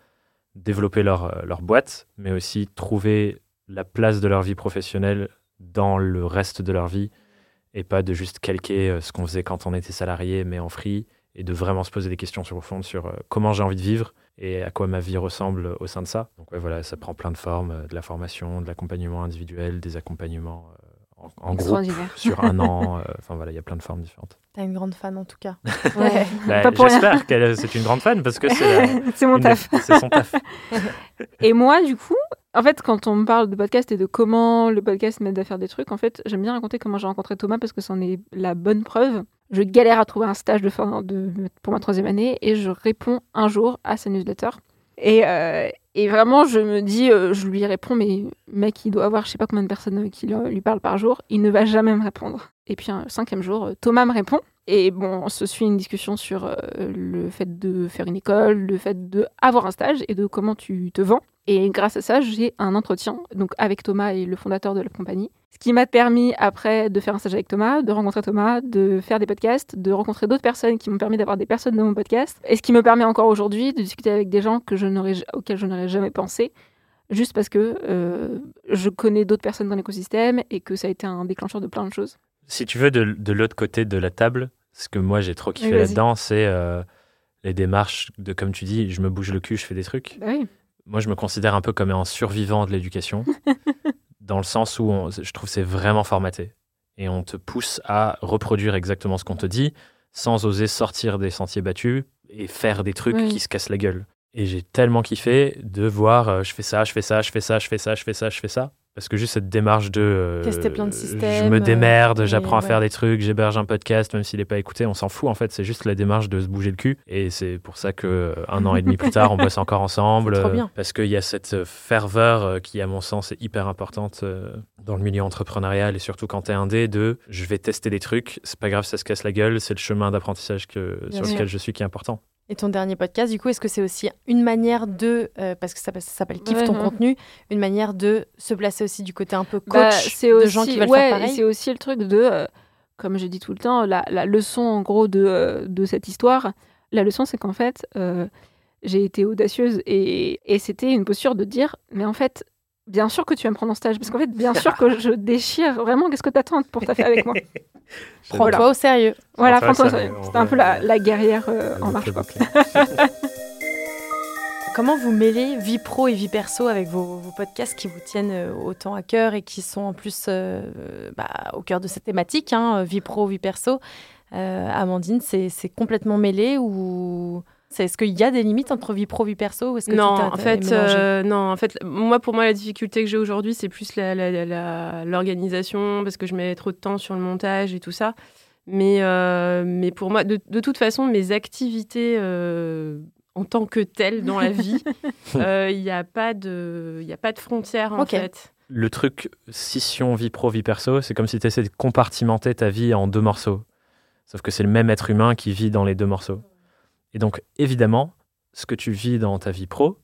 développer leur, leur boîte, mais aussi trouver la place de leur vie professionnelle dans le reste de leur vie et pas de juste calquer euh, ce qu'on faisait quand on était salarié, mais en free, et de vraiment se poser des questions sur le fond sur euh, comment j'ai envie de vivre et à quoi ma vie ressemble au sein de ça. Donc ouais, voilà, ça prend plein de formes, euh, de la formation, de l'accompagnement individuel, des accompagnements euh, en, en groupe [laughs] sur un an. [laughs] euh, Enfin voilà, il y a plein de formes différentes. T'as une grande fan en tout cas. Ouais. [laughs] Bah. J'espère qu'elle c'est une grande fan parce que c'est mon une- taf. c'est son taf. Et moi, du coup, en fait, quand on me parle de podcast et de comment le podcast m'aide à faire des trucs, en fait, j'aime bien raconter comment j'ai rencontré Thomas parce que c'en est la bonne preuve. Je galère à trouver un stage de fin de, pour ma troisième année et je réponds un jour à sa newsletter. Et, euh, et vraiment, je me dis, euh, je lui réponds, mais mec, il doit avoir je sais pas combien de personnes qui lui parlent par jour. Il ne va jamais me répondre. Et puis, un cinquième jour, euh, Thomas me répond. Et bon, on se suit une discussion sur euh, le fait de faire une école, le fait d'avoir un stage et de comment tu te vends. Et grâce à ça, j'ai un entretien donc avec Thomas et le fondateur de la compagnie. Ce qui m'a permis après de faire un stage avec Thomas, de rencontrer Thomas, de faire des podcasts, de rencontrer d'autres personnes qui m'ont permis d'avoir des personnes dans mon podcast. Et ce qui me permet encore aujourd'hui de discuter avec des gens que je auxquels je n'aurais jamais pensé, juste parce que euh, je connais d'autres personnes dans l'écosystème et que ça a été un déclencheur de plein de choses. Si tu veux, de l'autre côté de la table, ce que moi j'ai trop kiffé Oui, là-dedans, c'est euh, les démarches de, comme tu dis, je me bouge le cul, je fais des trucs. Bah oui. Moi, je me considère un peu comme un survivant de l'éducation, [laughs] dans le sens où on- je trouve que c'est vraiment formaté. Et on te pousse à reproduire exactement ce qu'on te dit, sans oser sortir des sentiers battus et faire des trucs Oui. qui se cassent la gueule. Et j'ai tellement kiffé de voir, euh, je fais ça, je fais ça, je fais ça, je fais ça, je fais ça, je fais ça. Parce que juste cette démarche de... euh, Tester plein de Je systèmes, me démerde, euh, j'apprends à faire des trucs, j'héberge un podcast, même s'il n'est pas écouté, on s'en fout en fait. C'est juste la démarche de se bouger le cul. Et c'est pour ça que euh, un an et demi plus tard, on bosse encore ensemble. Trop euh, bien. Parce qu'il y a cette ferveur qui, à mon sens, est hyper importante dans le milieu entrepreneurial et surtout quand tu es indé de je vais tester des trucs, c'est pas grave, ça se casse la gueule, c'est le chemin d'apprentissage que, Bien sur lequel je suis qui est important. Et ton dernier podcast, du coup, est-ce que c'est aussi une manière de, euh, parce que ça, ça s'appelle Kiffe ton ouais. contenu, une manière de se placer aussi du côté un peu coach Bah, c'est de aussi, gens qui veulent ouais, faire pareil C'est aussi le truc de, euh, comme je dis tout le temps, la, la leçon en gros de, euh, de cette histoire. La leçon, c'est qu'en fait, j'ai été audacieuse et, et c'était une posture de dire, mais en fait, bien sûr que tu vas me prendre en stage, parce qu'en fait, bien [laughs] sûr que je déchire vraiment. Qu'est-ce que t'attends pour taffer avec moi? [laughs] Prends-toi au sérieux. Voilà, Prends-toi au sérieux, c'était un peu la, la guerrière euh, en marche. Quoi. [laughs] Comment vous mêlez vie pro et vie perso avec vos, vos podcasts qui vous tiennent euh, autant à cœur et qui sont en plus euh, bah, au cœur de cette thématique, hein, vie pro, vie perso? Euh, Amandine, c'est complètement mêlé ou est-ce qu'il y a des limites entre vie pro, vie perso ou est-ce que non, en fait, euh, non, en fait, moi, pour moi, la difficulté que j'ai aujourd'hui, c'est plus la- la- la- la- l'organisation, parce que je mets trop de temps sur le montage et tout ça. Mais, euh, mais pour moi, de, de toute façon, mes activités euh, en tant que telles dans la vie, [laughs] il n'y a pas de, il y a pas de frontières en Ok. fait. Le truc scission vie pro, vie perso, c'est comme si tu essaies de compartimenter ta vie en deux morceaux. Sauf que c'est le même être humain qui vit dans les deux morceaux. Et donc, évidemment, ce que tu vis dans ta vie pro,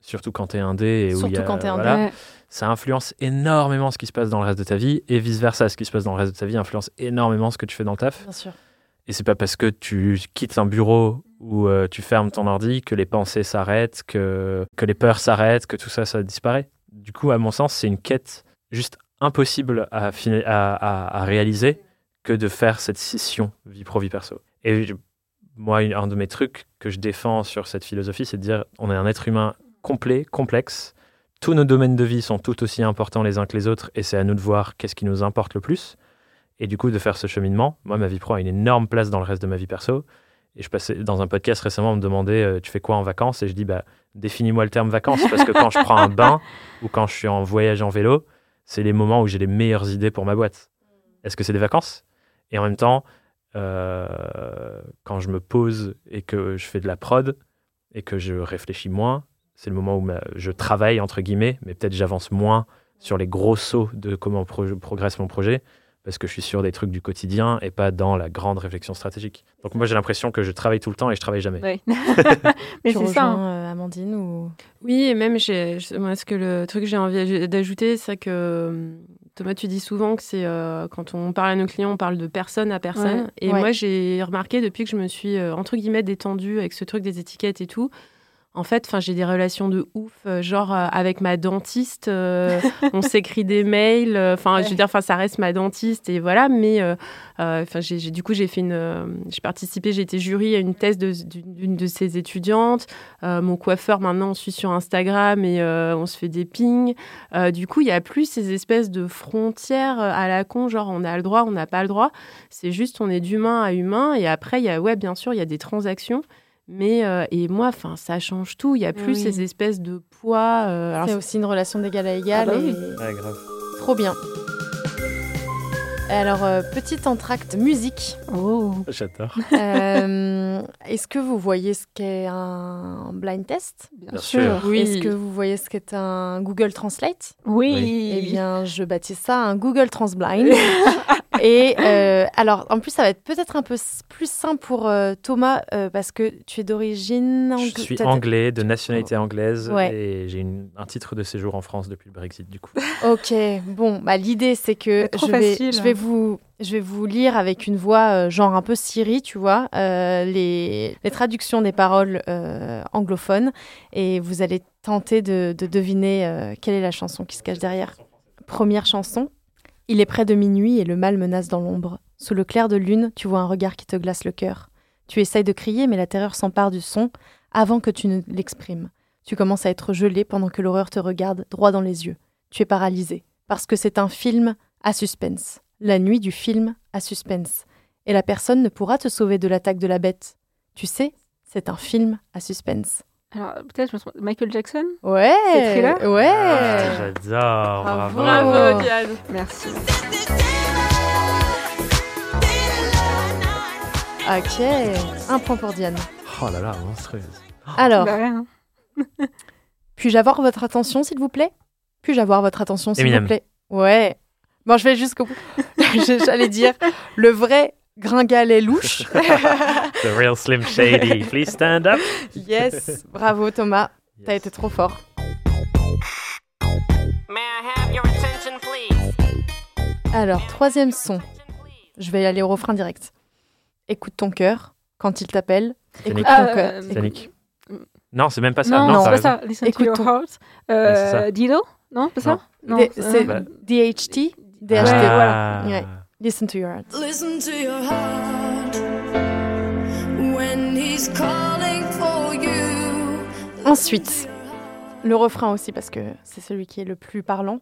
surtout quand tu es indé et où y Surtout a, quand t'es indé. voilà, ça influence énormément ce qui se passe dans le reste de ta vie et vice-versa, ce qui se passe dans le reste de ta vie influence énormément ce que tu fais dans le taf. Bien sûr. Et c'est pas parce que tu quittes un bureau ou euh, tu fermes ton ordi que les pensées s'arrêtent, que, que les peurs s'arrêtent, que tout ça, ça disparaît. Du coup, à mon sens, c'est une quête juste impossible à, fini- à, à- à réaliser que de faire cette scission vie pro, vie perso. Et moi, un de mes trucs que je défends sur cette philosophie, c'est de dire on est un être humain complet, complexe. Tous nos domaines de vie sont tout aussi importants les uns que les autres et c'est à nous de voir qu'est-ce qui nous importe le plus. Et du coup, de faire ce cheminement, moi, ma vie pro a une énorme place dans le reste de ma vie perso. Et je passais dans un podcast récemment, on me demandait euh, Tu fais quoi en vacances? Et je dis bah, Définis-moi le terme vacances. Parce que quand je prends un [laughs] bain ou quand je suis en voyage en vélo, c'est les moments où j'ai les meilleures idées pour ma boîte. Est-ce que c'est des vacances? Et en même temps, euh, quand je me pose et que je fais de la prod et que je réfléchis moins, c'est le moment où ma- je travaille, entre guillemets, mais peut-être j'avance moins sur les gros sauts de comment pro- progresse mon projet parce que je suis sur des trucs du quotidien et pas dans la grande réflexion stratégique. Donc moi j'ai l'impression que je travaille tout le temps et je travaille jamais. Ouais. [laughs] Mais c'est ça. hein. euh, Amandine ou? Oui, et même, moi, ce que le truc que j'ai envie d'ajouter, c'est que euh, Thomas, tu dis souvent que c'est euh, quand on parle à nos clients, on parle de personne à personne. Ouais. Et Ouais. moi, j'ai remarqué depuis que je me suis, euh, entre guillemets, détendue avec ce truc des étiquettes et tout. En fait, enfin, j'ai des relations de ouf, euh, genre euh, avec ma dentiste, euh, on s'écrit des mails. euh, Enfin, je veux dire, enfin, ça reste ma dentiste et voilà. Mais enfin, du coup, j'ai fait une, j'ai participé, j'ai été jury à une thèse d'une, de ses étudiantes. Mon coiffeur, maintenant, on suit sur Instagram et on se fait des pings. Du coup, il y a plus ces espèces de frontières à la con, genre on a le droit, on n'a pas le droit. C'est juste, on est d'humain à humain. Et après, il y a, ouais, bien sûr, il y a des transactions. Mais, euh, et moi, enfin, ça change tout. Il y a plus Oui. ces espèces de poids. euh, c'est aussi une relation d'égal à égal Ah bah et oui. grave. trop bien. Alors, euh, petit entracte musique. Oh. J'adore. Euh, Est-ce que vous voyez ce qu'est un blind test? Bien, Bien sûr. sûr. Oui. Est-ce que vous voyez ce qu'est un Google Translate? Oui. Eh bien, je baptise ça un Google Transblind. [laughs] Et euh, alors, en plus, ça va être peut-être un peu s- plus simple pour euh, Thomas euh, parce que tu es d'origine. Je angl- suis anglais, de nationalité anglaise, Ouais. et j'ai une- un titre de séjour en France depuis le Brexit, du coup. [laughs] Ok, bon, bah, l'idée c'est que je vais, facile. je, vais vous, je vais vous lire avec une voix euh, genre un peu Siri, tu vois, euh, les, les traductions des paroles euh, anglophones et vous allez tenter de, de deviner euh, quelle est la chanson qui se cache derrière. Première chanson. Il est près de minuit et le mal menace dans l'ombre. Sous le clair de lune, tu vois un regard qui te glace le cœur. Tu essayes de crier, mais la terreur s'empare du son avant que tu ne l'exprimes. Tu commences à être gelé pendant que l'horreur te regarde droit dans les yeux. Tu es paralysé. Parce que c'est un film à suspense. La nuit du film à suspense. Et la personne ne pourra te sauver de l'attaque de la bête. Tu sais, c'est un film à suspense. Alors, peut-être, je me trompe. Michael Jackson? Ouais C'est Ouais Ah, J'adore, Bravo. bravo. Diane. Merci. Ok, un point pour Diane. Oh là là, monstrueuse. [gasps] Alors, Bah, rien. [laughs] puis-je avoir votre attention, s'il vous plaît? Puis-je avoir votre attention, s'il vous plaît? Ouais. Bon, je vais jusqu'au bout. [laughs] J'allais dire le vrai gringalet louche. [laughs] The real Slim Shady. Please stand up. yes, bravo Thomas, t'as été trop fort. May I have your attention, please? Alors, troisième son. Je vais aller au refrain direct. Écoute ton cœur quand il t'appelle. Écoute ton cœur. euh. Non, c'est même pas ça. Non, Non, c'est pas ça. Listen Écoute to your ton- heart. Euh. Dido? Non, pas ça? Non. D- euh, c'est Bah. DHT. DHT. Ouais. Listen to your heart. Listen to your heart when he's calling for you. Ensuite, le refrain aussi, parce que c'est celui qui est le plus parlant.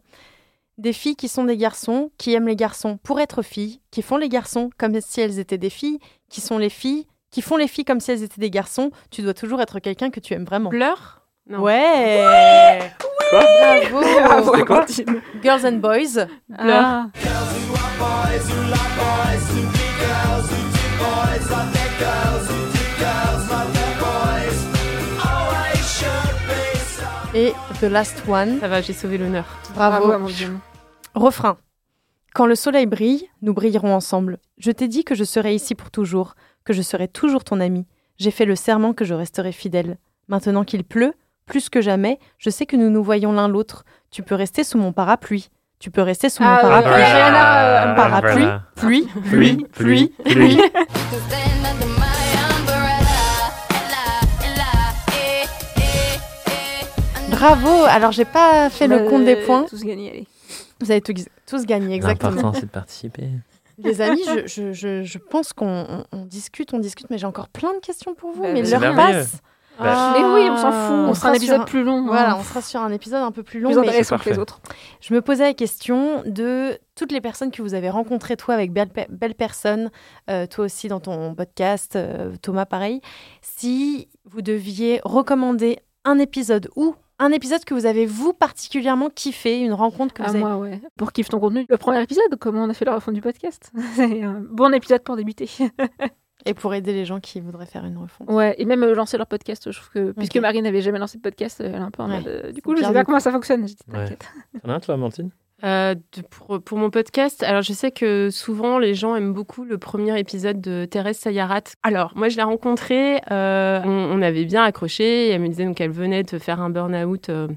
Des filles qui sont des garçons, qui aiment les garçons pour être filles, qui font les garçons comme si elles étaient des filles, qui sont les filles, qui font les filles comme si elles étaient des garçons. Tu dois toujours être quelqu'un que tu aimes vraiment. Pleure? Ouais. Bravo. [laughs] Bravo. Quoi Girls and Boys. Ah. Et The Last One. Ça va, j'ai sauvé l'honneur. Bravo. mon Bravo Refrain. Quand le soleil brille, nous brillerons ensemble. Je t'ai dit que je serai ici pour toujours, que je serai toujours ton ami. J'ai fait le serment que je resterai fidèle. Maintenant qu'il pleut, plus que jamais, je sais que nous nous voyons l'un l'autre. Tu peux rester sous mon parapluie. Tu peux rester sous mon Ah, parapluie. euh, parapluie, Umbrella. pluie, Pluie, pluie, pluie. [laughs] Bravo. Alors j'ai pas fait le Euh, compte des points. Tous gagnés, allez. Vous avez tous, tous gagné exactement. L'important, c'est de participer. Les amis, je, je, je, je pense qu'on on- on discute, on discute, mais j'ai encore plein de questions pour vous. Bah, mais l'heure passe. Bah, Mais oui, on s'en fout. On On sera un sur épisode un- plus long. hein. Voilà, on sera sur un épisode un peu plus long. plus mais intéressant que les autres. je me posais la question de toutes les personnes que vous avez rencontrées, toi avec belle, pe- belle personne, euh, toi aussi dans ton podcast, euh, Thomas pareil, si vous deviez recommander un épisode ou un épisode que vous avez vous particulièrement kiffé, une rencontre que Ah, vous avez... moi, ouais. Pour kiff ton contenu, le premier épisode, comment on a fait la refonte du podcast? [laughs] C'est un bon épisode pour débuter. [laughs] Et pour aider les gens qui voudraient faire une refonte. Ouais, et même euh, lancer leur podcast. Je trouve que, puisque. Marie n'avait jamais lancé de podcast, elle est un peu en Ouais. mode. euh, du coup, je bien sais pas comment ça fonctionne. J'ai dit, Ouais. t'inquiète. T'en as un, toi, Amandine? Euh, de- pour, pour mon podcast, alors je sais que souvent les gens aiment beaucoup le premier épisode de Thérèse Sayarat. Alors, moi je l'ai rencontrée, euh, on, on avait bien accroché, et elle me disait qu'elle venait de faire un burn-out euh,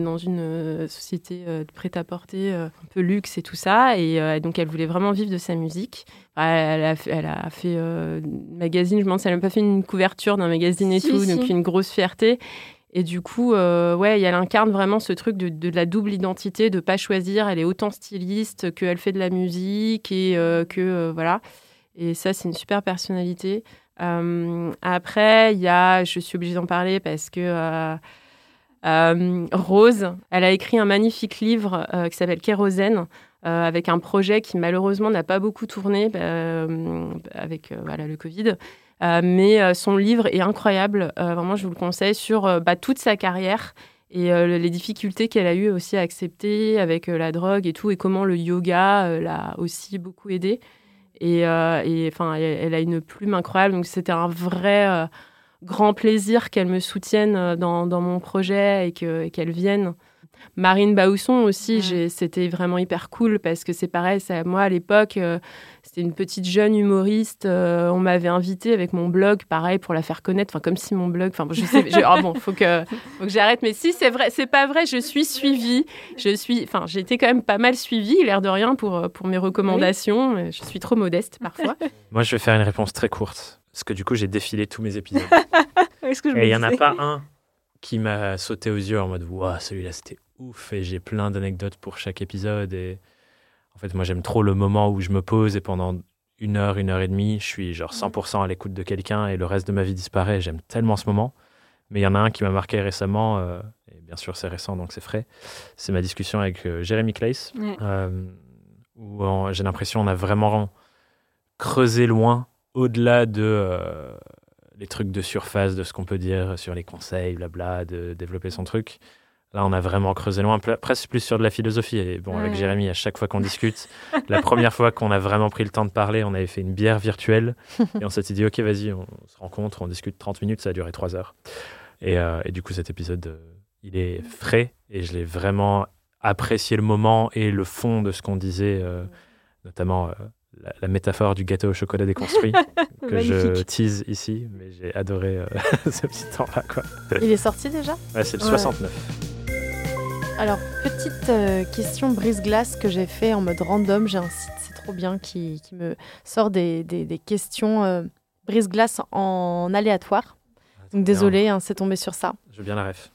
dans une société de prêt-à-porter un peu luxe et tout ça, et donc elle voulait vraiment vivre de sa musique. Enfin, Elle a fait, elle a fait euh, magazine, je si elle n'a pas fait une couverture d'un magazine et Si, tout, si. donc une grosse fierté. Et du coup, euh, ouais, elle incarne vraiment ce truc de, la double identité, de pas choisir. Elle est autant styliste qu'elle fait de la musique et euh, que euh, voilà. Et ça, c'est une super personnalité. Après, il y a, je suis obligée d'en parler parce que Rose, elle a écrit un magnifique livre qui s'appelle Kérosène. avec un projet qui malheureusement n'a pas beaucoup tourné avec voilà, le Covid. Euh, mais euh, son livre est incroyable. Euh, vraiment, je vous le conseille sur bah, toute sa carrière et les difficultés qu'elle a eu aussi à accepter avec la drogue et tout, et comment le yoga l'a aussi beaucoup aidé. Et enfin, elle, a une plume incroyable. Donc, c'était un vrai grand plaisir qu'elle me soutienne dans, mon projet et qu'elle vienne. Marine Bausson aussi, c'était vraiment hyper cool parce que c'est pareil, ça, moi à l'époque, euh, c'était une petite jeune humoriste. euh, on m'avait invitée avec mon blog, pareil, pour la faire connaître. Enfin, comme si mon blog. Enfin, je sais. je- ah bon, faut que, faut que j'arrête. Mais si, c'est vrai, c'est pas vrai. Je suis suivie. Je suis. Enfin, j'ai été quand même pas mal suivie, l'air de rien, pour, euh, pour mes recommandations. Je suis trop modeste parfois. [laughs] Moi, je vais faire une réponse très courte. Parce que du coup, j'ai défilé tous mes épisodes. Est-ce que je Et me il n'y en a pas un qui m'a sauté aux yeux en mode Waouh, celui-là c'était ouf. Et j'ai plein d'anecdotes pour chaque épisode. Et en fait, moi j'aime trop le moment où je me pose et pendant une heure, une heure et demie, je suis genre 100% à l'écoute de quelqu'un et le reste de ma vie disparaît. J'aime tellement ce moment. Mais il y en a un qui m'a marqué récemment, euh, et bien sûr c'est récent donc c'est frais. C'est ma discussion avec euh, Jérémy Claes, Ouais. euh, où j'ai l'impression on a vraiment creusé loin, au-delà de euh, les trucs de surface, de ce qu'on peut dire sur les conseils, blabla, de développer son truc. Là, on a vraiment creusé loin, presque plus sur de la philosophie. Et bon, avec. Jérémy, à chaque fois qu'on discute, la première fois qu'on a vraiment pris le temps de parler, on avait fait une bière virtuelle. et on s'était dit, OK, vas-y, on se rencontre, on discute 30 minutes, ça a duré 3 heures. Et, euh, et du coup, cet épisode, euh, il est frais et je l'ai vraiment apprécié le moment et le fond de ce qu'on disait, euh, notamment euh, la, la métaphore du gâteau au chocolat déconstruit [laughs] que je tease ici, mais j'ai adoré [laughs] ce petit temps-là. Il est sorti déjà? Ouais, c'est le Ouais. 69. Alors, petite euh, question brise-glace que j'ai fait en mode random. J'ai un site, c'est trop bien, qui, qui me sort des, des- des questions euh, brise-glace en aléatoire. Donc désolé, hein, c'est tombé sur ça. Je veux bien la ref.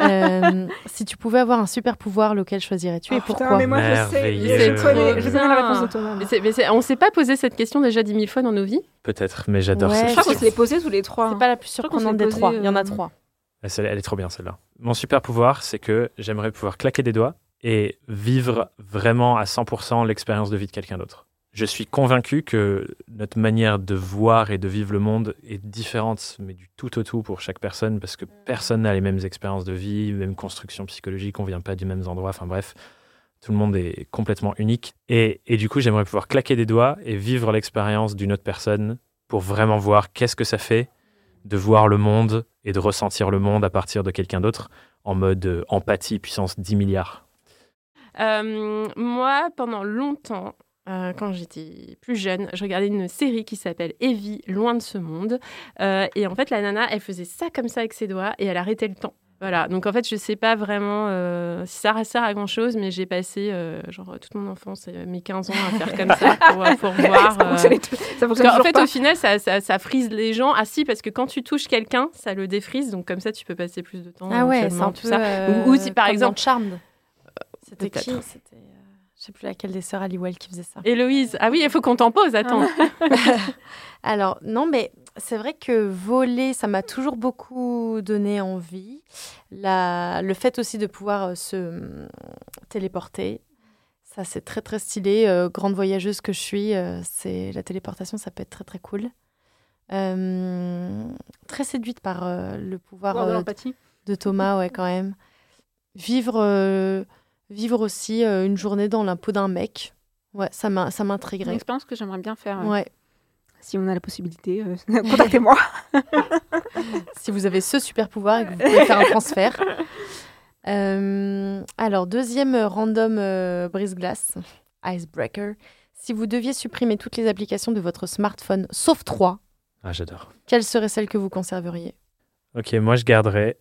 Euh, [laughs] si tu pouvais avoir un super pouvoir, lequel choisirais-tu et Oh, putain, pourquoi mais moi je sais, je connais- je bien la réponse de. Mais mais on s'est pas posé cette question déjà dix mille fois dans nos vies? Peut-être, mais j'adore Ouais, cette Je crois qu'on question. se l'est posé tous les trois. C'est hein. pas la plus surprenante des trois. Il y en a trois. Ah, Elle est trop bien celle-là. Mon super pouvoir, c'est que j'aimerais pouvoir claquer des doigts et vivre vraiment à 100% l'expérience de vie de quelqu'un d'autre. Je suis convaincu que notre manière de voir et de vivre le monde est différente, mais du tout au tout pour chaque personne, parce que personne n'a les mêmes expériences de vie, même construction psychologique, on vient pas du même endroit, enfin bref, tout le monde est complètement unique. Et du coup, j'aimerais pouvoir claquer des doigts et vivre l'expérience d'une autre personne pour vraiment voir qu'est-ce que ça fait de voir le monde et de ressentir le monde à partir de quelqu'un d'autre en mode euh, empathie puissance 10 milliards Euh, moi, pendant longtemps, euh, quand j'étais plus jeune, je regardais une série qui s'appelle Evie, Loin de ce monde. Et en fait, la nana, elle faisait ça comme ça avec ses doigts et elle arrêtait le temps. Voilà, donc en fait, je sais pas vraiment euh, si ça sert à grand chose, mais j'ai passé euh, genre toute mon enfance et mes 15 ans à faire comme ça [laughs] pour, pour voir. ça euh, ça qu'en toujours fait, pas. au final, ça, ça, ça frise les gens. Ah si, parce que quand tu touches quelqu'un, ça le défrise, donc comme ça, tu peux passer plus de temps. Ah ouais, c'est un tout peu. ça. euh, Ou- ou si, par exemple- Charmed. C'était qui? C'était. Je sais plus laquelle des sœurs Halliwell qui faisait ça. Héloïse, ah oui, il faut qu'on t'en pose, attends. [laughs] Alors, non, mais c'est vrai que voler, ça m'a toujours beaucoup donné envie. La... Le fait aussi de pouvoir euh, se hum, téléporter, ça c'est très très stylé. Euh, grande voyageuse que je suis, euh, c'est la téléportation, ça peut être très très cool. Euh, Très séduite par le pouvoir de de Thomas, ouais, quand même. Vivre, vivre aussi euh, une journée dans la peau d'un mec, ouais, ça m'a- ça C'est une m'intriguerait. expérience que j'aimerais bien faire. euh, Ouais. Si on a la possibilité, euh, [laughs] contactez-moi. [laughs] si vous avez ce super pouvoir et que vous pouvez faire un transfert. [laughs] Euh, alors, deuxième random euh, brise-glace, icebreaker. Si vous deviez supprimer toutes les applications de votre smartphone, sauf trois, Ah, j'adore. quelles seraient celles que vous conserveriez? Ok, moi je garderais.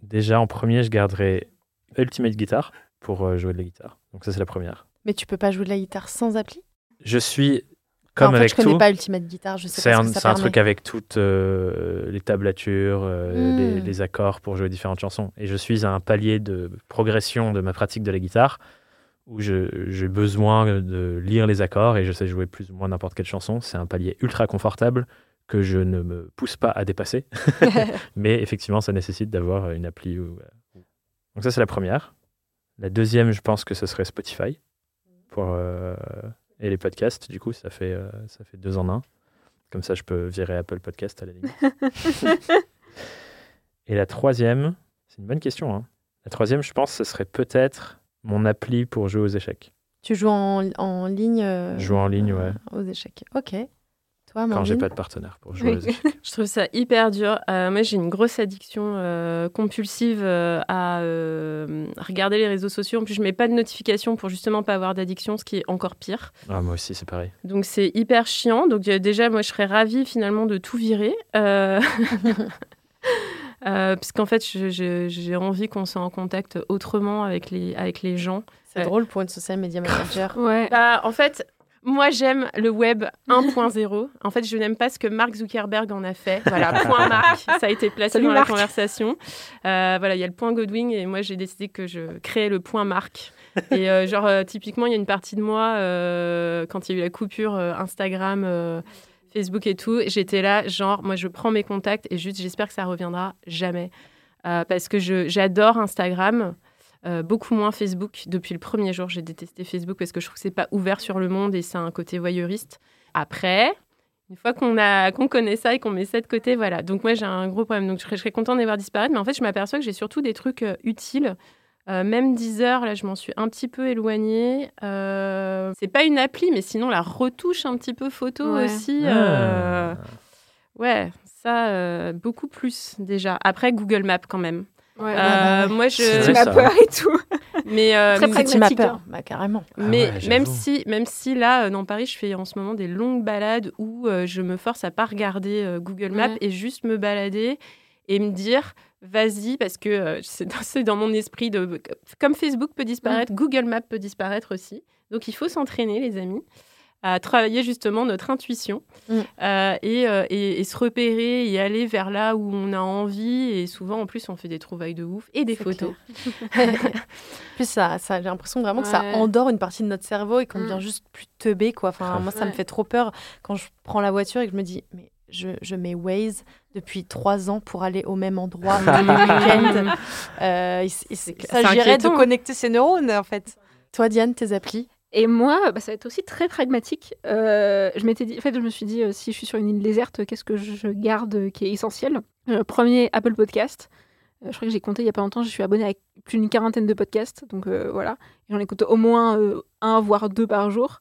Déjà en premier, je garderais Ultimate Guitar pour euh, jouer de la guitare. Donc ça, c'est la première. Mais tu peux pas jouer de la guitare sans appli? Je suis Enfin, comme en fait, avec je connais tout. pas Ultimate Guitar, je sais C'est pas un, ce c'est un truc avec toutes euh, les tablatures, euh, Hmm. les, les accords pour jouer différentes chansons. Et je suis à un palier de progression de ma pratique de la guitare où je- j'ai besoin de lire les accords et je sais jouer plus ou moins n'importe quelle chanson. C'est un palier ultra confortable que je ne me pousse pas à dépasser. [laughs] [laughs] Mais effectivement, ça nécessite d'avoir une appli. Donc ça, c'est la première. La deuxième, je pense que ce serait Spotify. Pour, euh, et les podcasts, du coup, ça fait, euh, ça fait deux en un. Comme ça, je peux virer Apple Podcast à la limite. [laughs] et la troisième, c'est une bonne question. hein. La troisième, je pense, ce serait peut-être mon appli pour jouer aux échecs. Tu joues en, en ligne euh, Jouer en ligne, ouais. aux échecs. Ok. Toi, Quand j'ai pas de partenaire pour jouer aux échecs. [laughs] Je trouve ça hyper dur. Euh, moi, j'ai une grosse addiction euh, compulsive euh, à euh, regarder les réseaux sociaux. En plus, je mets pas de notification pour justement pas avoir d'addiction, ce qui est encore pire. Ah, moi aussi, c'est pareil. Donc, c'est hyper chiant. Donc, euh, déjà, moi, je serais ravie finalement de tout virer. Euh... [laughs] euh, parce qu'en fait, j'ai envie qu'on soit en contact autrement avec les, avec les gens. C'est Ouais. drôle pour une social media manager. Ouais. Bah, en fait, moi, j'aime le web 1.0. [laughs] En fait, je n'aime pas ce que Mark Zuckerberg en a fait. Voilà, [laughs] point Mark, ça a été placé Salut, dans la conversation. Euh, voilà, il y a le point Godwin et moi, j'ai décidé que je créais le point Mark. Et euh, genre, euh, typiquement, il y a une partie de moi, quand il y a eu la coupure Instagram, Facebook et tout, j'étais là, genre, moi, je prends mes contacts et juste, j'espère que ça reviendra jamais. Parce que j'adore Instagram. Euh, beaucoup moins Facebook. Depuis le premier jour, j'ai détesté Facebook parce que je trouve que c'est pas ouvert sur le monde et c'est un côté voyeuriste. Après, une fois qu'on a qu'on connaît ça et qu'on met ça de côté, voilà. Donc moi j'ai un gros problème. Donc je serais, je serais contente de les voir disparaître, mais en fait je m'aperçois que j'ai surtout des trucs euh, utiles. Euh, même 10 heures, là, je m'en suis un petit peu éloignée. Euh, c'est pas une appli, mais sinon la retouche un petit peu photo Ouais. aussi. euh, Ah. Ouais, ça euh, beaucoup plus déjà. Après Google Maps quand même. Ouais. Euh, moi je. C'est Tu vrai, m'as ça. peur et tout. [laughs] Mais euh, Très pragmatique, peur hein. Bah, carrément. Ah mais ouais, même si, même si là, euh, dans Paris, je fais en ce moment des longues balades où euh, je me force à pas regarder euh, Google Maps Ouais. et juste me balader et me dire, vas-y, parce que euh, [laughs] c'est dans, c'est dans mon esprit de, comme Facebook peut disparaître, Google Maps peut disparaître aussi. Donc il faut s'entraîner, les amis, à travailler justement notre intuition Mm. euh, et, euh, et- et se repérer et aller vers là où on a envie. Et souvent, en plus, on fait des trouvailles de ouf et des photos. En [laughs] plus, ça, ça, j'ai l'impression vraiment que ça endort une partie de notre cerveau et qu'on Mm. devient juste plus teubé. Quoi. Enfin, moi, ça me fait trop peur quand je prends la voiture et que je me dis, mais je, je mets Waze depuis trois ans pour aller au même endroit tous les [laughs] week-ends. [laughs] Euh, il, s'agirait de inquiétant. connecter ses neurones, en fait. Toi, Diane, tes applis Et moi, bah, ça va être aussi très pragmatique. Euh, je m'étais dit, en fait, je me suis dit, euh, si je suis sur une île déserte, qu'est-ce que je garde euh, qui est essentiel Premier, Apple Podcast. Je crois que j'ai compté il y a pas longtemps, je suis abonnée à plus d'une quarantaine de podcasts, donc voilà. J'en écoute au moins un voire deux par jour.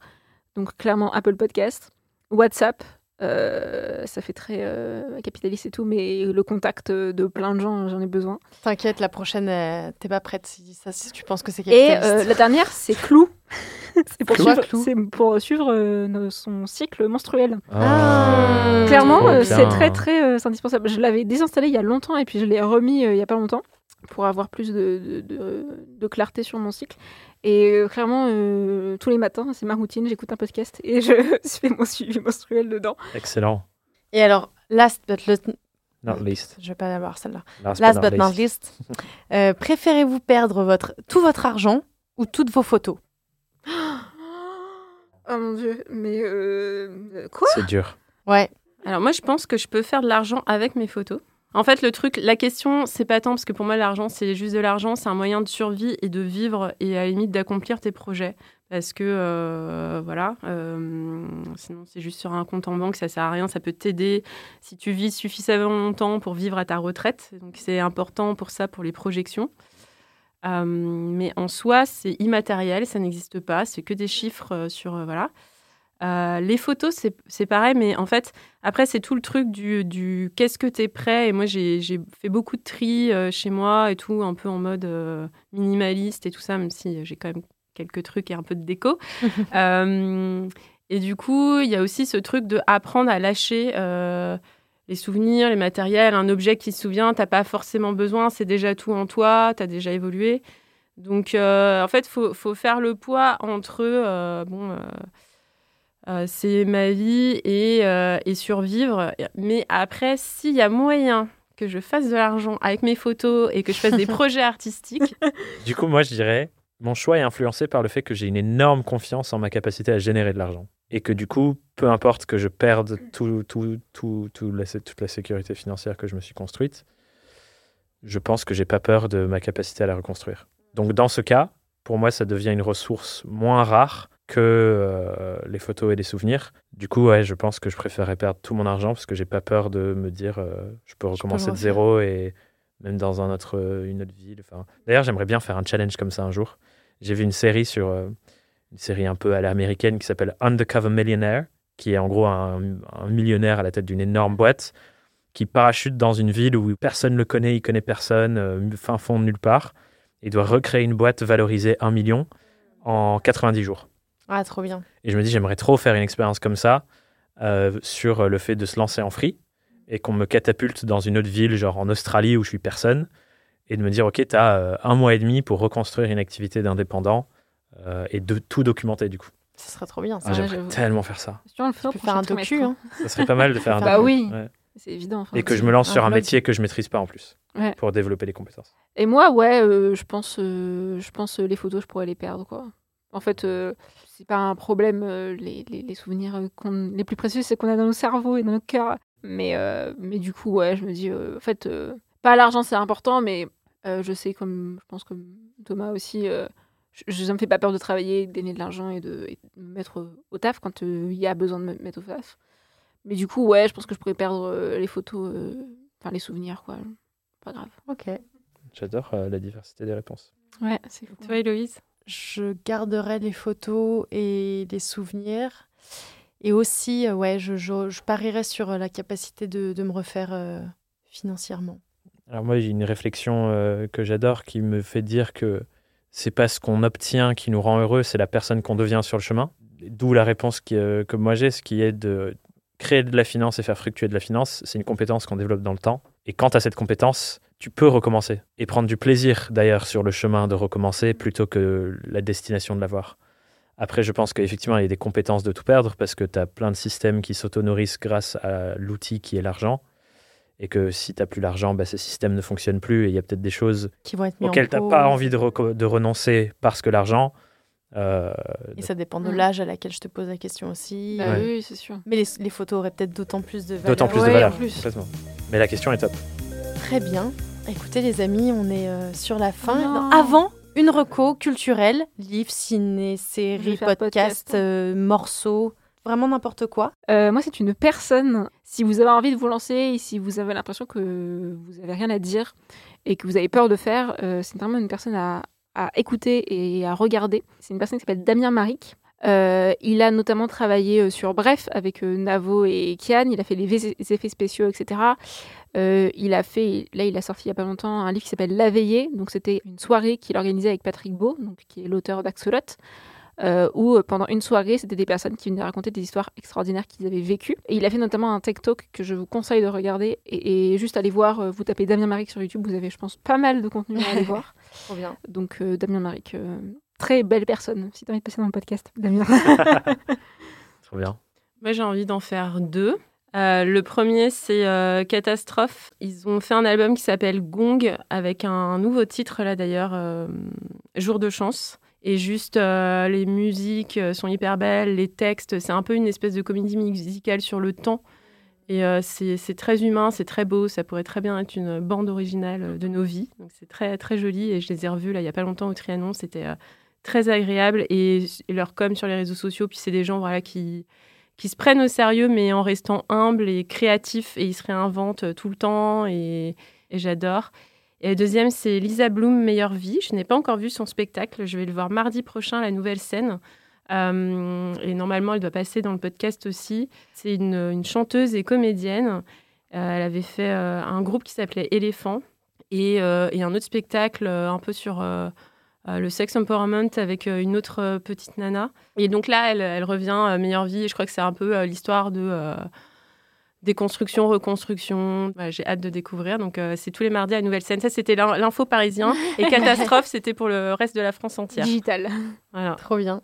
Donc clairement Apple Podcast, WhatsApp. Euh, ça fait très euh, capitaliste et tout, mais le contact de plein de gens, j'en ai besoin. T'inquiète, la prochaine, euh, t'es pas prête si, ça, si tu penses que c'est Et capitaliste. euh, la dernière, c'est Clou. [laughs] c'est pour, suivre- c'est pour suivre euh, nos- son cycle menstruel. Ah. Clairement, trop euh, c'est très très euh, indispensable. Je l'avais désinstallé il y a longtemps et puis je l'ai remis euh, il y a pas longtemps pour avoir plus de, de, de- de clarté sur mon cycle. Et euh, clairement, euh, tous les matins, c'est ma routine. J'écoute un podcast et je [laughs] fais mon suivi menstruel dedans. Excellent. Et alors, last but not- Not least. je vais pas l'avoir celle-là. Last, Last but not least, [laughs] euh, préférez-vous perdre votre, tout votre argent ou toutes vos photos? [gasps] Oh mon dieu, mais euh, quoi? C'est dur. Ouais. Alors moi, je pense que je peux faire de l'argent avec mes photos. En fait, le truc, la question, c'est pas tant parce que pour moi, l'argent, c'est juste de l'argent, c'est un moyen de survie et de vivre et à la limite d'accomplir tes projets. Parce que, euh, voilà, euh, sinon c'est juste sur un compte en banque, ça sert à rien, ça peut t'aider si tu vis suffisamment longtemps pour vivre à ta retraite. Donc c'est important pour ça, pour les projections. Euh, mais en soi, c'est immatériel, ça n'existe pas, c'est que des chiffres sur, voilà. Euh, les photos, c'est pareil, mais en fait, après, c'est tout le truc du, du qu'est-ce que tu es prêt. Et moi, j'ai fait beaucoup de tri euh, chez moi et tout, un peu en mode euh, minimaliste et tout ça, même si j'ai quand même quelques trucs et un peu de déco. [laughs] Et du coup, il y a aussi ce truc de apprendre à lâcher les souvenirs, les matériels, un objet qui se souvient, t'as pas forcément besoin, c'est déjà tout en toi, tu as déjà évolué. Donc, en fait, il faut, faut faire le poids entre, bon, euh, c'est ma vie et, euh, et survivre. Mais après, s'il y a moyen que je fasse de l'argent avec mes photos et que je fasse des [laughs] projets artistiques, Du coup, moi, je dirais, mon choix est influencé par le fait que j'ai une énorme confiance en ma capacité à générer de l'argent. Et que du coup, peu importe que je perde tout, tout, tout, tout la- toute la sécurité financière que je me suis construite, je pense que j'ai pas peur de ma capacité à la reconstruire. Donc, dans ce cas, pour moi, ça devient une ressource moins rare que euh, les photos et les souvenirs. Du coup, ouais, je pense que je préférerais perdre tout mon argent parce que j'ai pas peur de me dire euh, je peux recommencer de zéro et même dans un autre, euh, une autre ville. Enfin, D'ailleurs, j'aimerais bien faire un challenge comme ça un jour. J'ai vu une série sur euh, une série un peu à l'américaine qui s'appelle Undercover Millionaire, qui est en gros un, un millionnaire à la tête d'une énorme boîte qui parachute dans une ville où personne ne le connaît, il connaît personne, fin fond de nulle part, et doit recréer une boîte valorisée 1 million en 90 jours. Ah, trop bien. Et je me dis, j'aimerais trop faire une expérience comme ça euh, sur le fait de se lancer en free et qu'on me catapulte dans une autre ville, genre en Australie où je suis personne, et de me dire, OK, tu as un mois et demi pour reconstruire une activité d'indépendant euh, et de tout documenter du coup. Ça serait trop bien. ça. Ah, j'aimerais tellement faire ça. Si on le fait faire un docu. trimestre, Hein. Ça serait pas mal de faire [laughs] un Bah docu. oui. Ouais. C'est évident. enfin, Et que je me lance un sur un métier que je maîtrise pas en plus Ouais. pour développer les compétences. Et moi, ouais, euh, je pense, euh, je pense euh, les photos, je pourrais les perdre, quoi. En fait, euh, c'est pas un problème. euh, les, les- les souvenirs qu'on- les plus précieux, c'est qu'on a dans nos cerveaux et dans nos cœurs. Mais, euh, mais du coup, ouais, je me dis, euh, en fait, euh, pas l'argent, c'est important, mais euh, je sais, comme je pense comme Thomas aussi, euh, je, ça me fait pas peur de travailler, de gagner de l'argent et de, et de me mettre au taf quand euh, il y a besoin de me mettre au taf. Mais du coup, ouais, je pense que je pourrais perdre euh, les photos, euh, enfin les souvenirs, quoi. Pas grave. Ok. J'adore euh, la diversité des réponses. Ouais, c'est fou. toi, Héloïse? Je garderai les photos et les souvenirs. Et aussi, euh, ouais, je, parierais sur euh, la capacité de, me refaire euh, financièrement. Alors moi, j'ai une réflexion que j'adore qui me fait dire que c'est pas ce qu'on obtient qui nous rend heureux, c'est la personne qu'on devient sur le chemin. D'où la réponse que moi j'ai, ce qui est de créer de la finance et faire fructuer de la finance. C'est une compétence qu'on développe dans le temps. Et quant à cette compétence, tu peux recommencer et prendre du plaisir d'ailleurs sur le chemin de recommencer plutôt que la destination de l'avoir. Après, je pense qu'effectivement, il y a des compétences de tout perdre parce que tu as plein de systèmes qui s'auto-nourrissent grâce à l'outil qui est l'argent. Et que si tu n'as plus l'argent, bah, ces systèmes ne fonctionnent plus. Et il y a peut-être des choses Qui vont être mis auxquelles tu n'as pas envie de, renoncer parce que l'argent. euh, Et ça dépend de Mm. l'âge à laquelle je te pose la question aussi. Bah Ouais. oui, c'est sûr. Mais les, les photos auraient peut-être d'autant plus de valeur. D'autant plus Ouais, de valeur. en plus. complètement. Mais la question est top. Très bien. Écoutez les amis, on est euh, sur la fin. Oh non. Non, avant, une reco culturelle, livre, ciné, série, podcast, podcast. euh, morceaux, vraiment n'importe quoi. Euh, moi, c'est une personne. Si vous avez envie de vous lancer et si vous avez l'impression que vous avez rien à dire et que vous avez peur de faire, euh, c'est vraiment une personne à, à écouter et à regarder. C'est une personne qui s'appelle Damien Maric. Euh, il a notamment travaillé euh, sur Bref avec euh, Navo et Kian. Il a fait les, effets spéciaux, etc. Euh, il a fait, là, il a sorti il y a pas longtemps un livre qui s'appelle La Veillée. Donc, c'était une soirée qu'il organisait avec Patrick Beau, donc, qui est l'auteur d'Axolot, euh, où pendant une soirée, c'était des personnes qui venaient raconter des histoires extraordinaires qu'ils avaient vécues. Et il a fait notamment un TED Talk que je vous conseille de regarder et, et juste aller voir. vous tapez Damien Maric sur YouTube, vous avez, je pense, pas mal de contenu à aller [laughs] voir. Trop bien. Donc, Damien Maric, très belle personne. Si tu as envie de passer dans le podcast, Damien. [laughs] [laughs] Trop bien. Moi, j'ai envie d'en faire deux. Euh, le premier, c'est euh, Catastrophe. Ils ont fait un album qui s'appelle Gong, avec un nouveau titre, là d'ailleurs, euh, Jour de chance. Et juste, euh, les musiques sont hyper belles, les textes, c'est un peu une espèce de comédie musicale sur le temps. Et euh, c'est très humain, c'est très beau, ça pourrait très bien être une bande originale de nos vies. Donc c'est très, très joli et je les ai revus là il n'y a pas longtemps au Trianon, c'était euh, très agréable. Et, leur com sur les réseaux sociaux, puis c'est des gens voilà, qui, qui se prennent au sérieux, mais en restant humbles et créatifs, et ils se réinventent euh, tout le temps, et, j'adore. Et deuxième, c'est Lisa Bloom, Meilleure Vie. Je n'ai pas encore vu son spectacle, je vais le voir mardi prochain, la nouvelle scène. Euh, et normalement, elle doit passer dans le podcast aussi. C'est une, chanteuse et comédienne. Euh, elle avait fait euh, un groupe qui s'appelait Éléphant, et, et un autre spectacle un peu sur... euh, le sex empowerment avec euh, une autre euh, petite nana. Et donc là, elle, elle revient euh, meilleure vie. Et je crois que c'est un peu euh, l'histoire de euh, déconstruction, reconstruction. Voilà, J'ai hâte de découvrir. Donc euh, c'est tous les mardis à la nouvelle scène. Ça, c'était l'in- l'info parisien. Et [laughs] catastrophe, c'était pour le reste de la France entière. Digital. Voilà. Trop bien.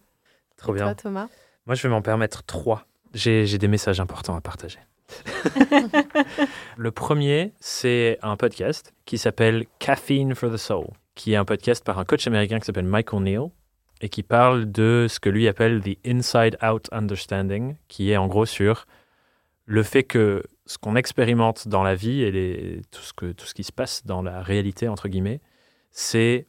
Trop Et Toi, bien. Thomas? Moi, je vais m'en permettre trois. J'ai j'ai des messages importants à partager. [laughs] le premier, c'est un podcast qui s'appelle Caffeine for the Soul, qui est un podcast par un coach américain qui s'appelle Michael Neal et qui parle de ce que lui appelle the inside out understanding, qui est en gros sur le fait que ce qu'on expérimente dans la vie et tout, ce qui se passe dans la réalité, entre guillemets, c'est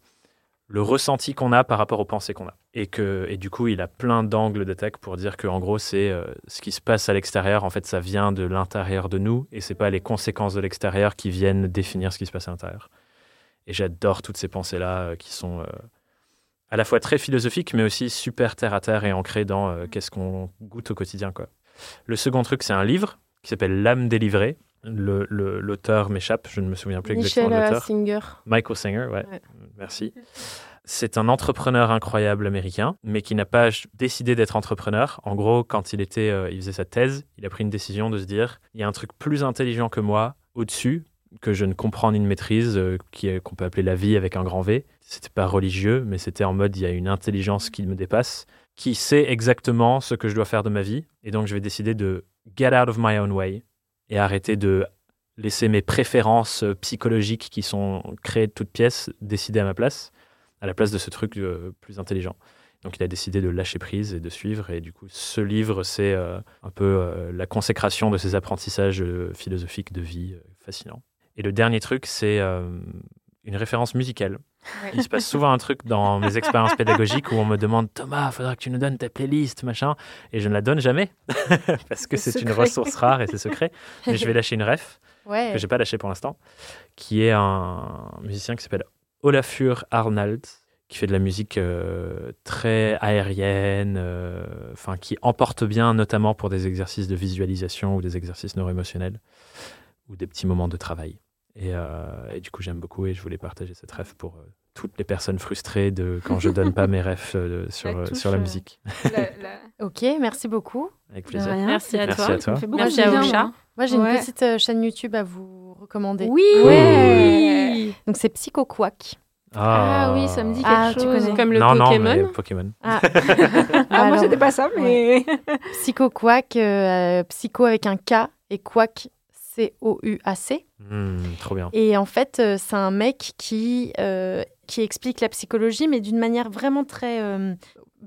le ressenti qu'on a par rapport aux pensées qu'on a. Et, que, et du coup, il a plein d'angles d'attaque pour dire que gros, c'est euh, ce qui se passe à l'extérieur, en fait, ça vient de l'intérieur de nous et c'est pas les conséquences de l'extérieur qui viennent définir ce qui se passe à l'intérieur. Et j'adore toutes ces pensées-là euh, qui sont euh, à la fois très philosophiques, mais aussi super terre à terre et ancrées dans euh, qu'est-ce qu'on goûte au quotidien. Quoi. Le second truc, c'est un livre qui s'appelle L'âme délivrée. Le- le- L'auteur m'échappe, je ne me souviens plus exactement Michel de euh, l'auteur. Singer. Michael Singer, ouais. Ouais. Merci. C'est un entrepreneur incroyable américain, mais qui n'a pas décidé d'être entrepreneur. En gros, quand il était, euh, il faisait sa thèse, il a pris une décision de se dire il y a un truc plus intelligent que moi au-dessus que je ne comprends ni ne maîtrise, euh, qu'on peut appeler la vie avec un grand V. C'était pas religieux, mais c'était en mode il y a une intelligence qui me dépasse, qui sait exactement ce que je dois faire de ma vie, et donc je vais décider de get out of my own way et arrêter de laisser mes préférences euh, psychologiques qui sont créées de toutes pièces décider à ma place, à la place de ce truc euh, plus intelligent. Donc il a décidé de lâcher prise et de suivre. Et du coup, ce livre, c'est un peu la consécration de ses apprentissages philosophiques de vie fascinants. Et le dernier truc, c'est euh, une référence musicale. Il se passe souvent un truc dans mes [laughs] expériences pédagogiques où on me demande Thomas, faudra que tu nous donnes ta playlist, machin, et je ne la donne jamais [laughs] parce que C'est une ressource rare et c'est secret. Mais je vais lâcher une ref Ouais. que j'ai pas lâché pour l'instant, qui est un musicien qui s'appelle Olafur Arnald, qui fait de la musique euh, très aérienne, euh, qui emporte bien, notamment pour des exercices de visualisation ou des exercices neuroémotionnels ou des petits moments de travail. Et, euh, et du coup, j'aime beaucoup et je voulais partager cette ref pour euh, toutes les personnes frustrées de quand je donne pas mes [laughs] refs euh, sur, La touche, sur la musique. La- la- [laughs] Ok, merci beaucoup. Avec plaisir. Merci à Merci toi. à toi. Merci à Ocha. moi. Moi, j'ai Ouais. une petite euh, chaîne YouTube à vous recommander. Oui. Ouais. Donc, c'est Psycho Quack. Ah oui, ça me dit quelque Ah, tu chose. connais. Comme le non, Pokémon. non, mais Pokémon. Ah, [laughs] Ah, moi, c'était pas ça, mais. Psycho Quack, euh, psycho avec un K et Quack, C-O-U-A-C. Hmm, trop bien. Et en fait, euh, c'est un mec qui, euh, qui explique la psychologie, mais d'une manière vraiment très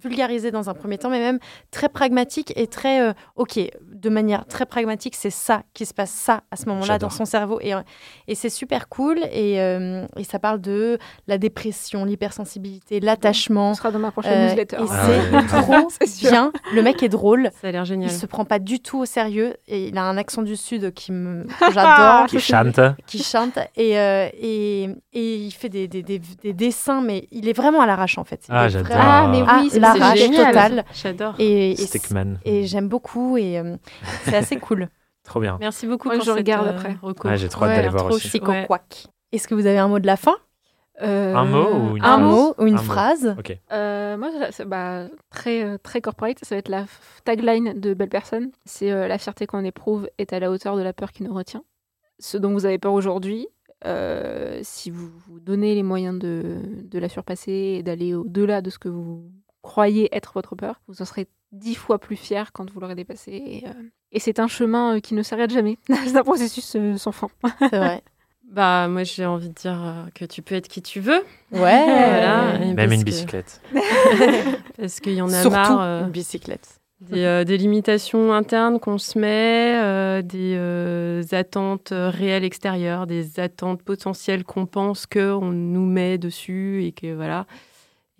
vulgarisée dans un premier temps, mais même très pragmatique et très, euh, ok, de manière très pragmatique, c'est ça qui se passe, ça, à ce moment-là, dans son cerveau. Et, euh, et c'est super cool. Et, euh, et ça parle de la dépression, l'hypersensibilité, l'attachement. Ce sera dans ma prochaine Euh, newsletter. et Ah c'est trop [laughs] bien. Le mec est drôle. Ça a l'air génial. Il se prend pas du tout au sérieux et il a un accent du sud qui me [laughs] que j'adore, Qui chante. qui chante et, euh, et, et il fait des, des, des, des dessins mais il est vraiment à l'arrache en fait. Il Ah, j'adore. Ah, mais oui, c'est génial. totale. J'adore. Et, et, Stickman. et j'aime beaucoup et euh, c'est assez [laughs] cool. Trop bien. Merci beaucoup Ouais, pour je regarde euh, après. Ouais, j'ai trop hâte Ouais, d'aller voir aussi. Psycho quack. Est-ce que vous avez un mot de la fin? Euh, Un mot ou une Un phrase? mot ou une Un mot. phrase? Euh, moi, bah, très, très corporate, ça va être la tagline de Belle Personne. C'est euh, la fierté qu'on éprouve est à la hauteur de la peur qui nous retient. Ce dont vous avez peur aujourd'hui, euh, si vous vous donnez les moyens de, de la surpasser et d'aller au-delà de ce que vous croyez être votre peur, vous en serez dix fois plus fier quand vous l'aurez dépassé. Et, euh, et c'est un chemin euh, qui ne s'arrête jamais. [laughs] c'est un processus euh, sans fin. C'est vrai. [laughs] Bah, moi, j'ai envie de dire euh, que tu peux être qui tu veux. Ouais. Voilà. Même une que- bicyclette. [laughs] Parce qu'il y en a Surtout marre. euh, une bicyclette. des, euh, des limitations internes qu'on se met, euh, des euh, attentes réelles extérieures, des attentes potentielles qu'on pense qu'on nous met dessus et que voilà.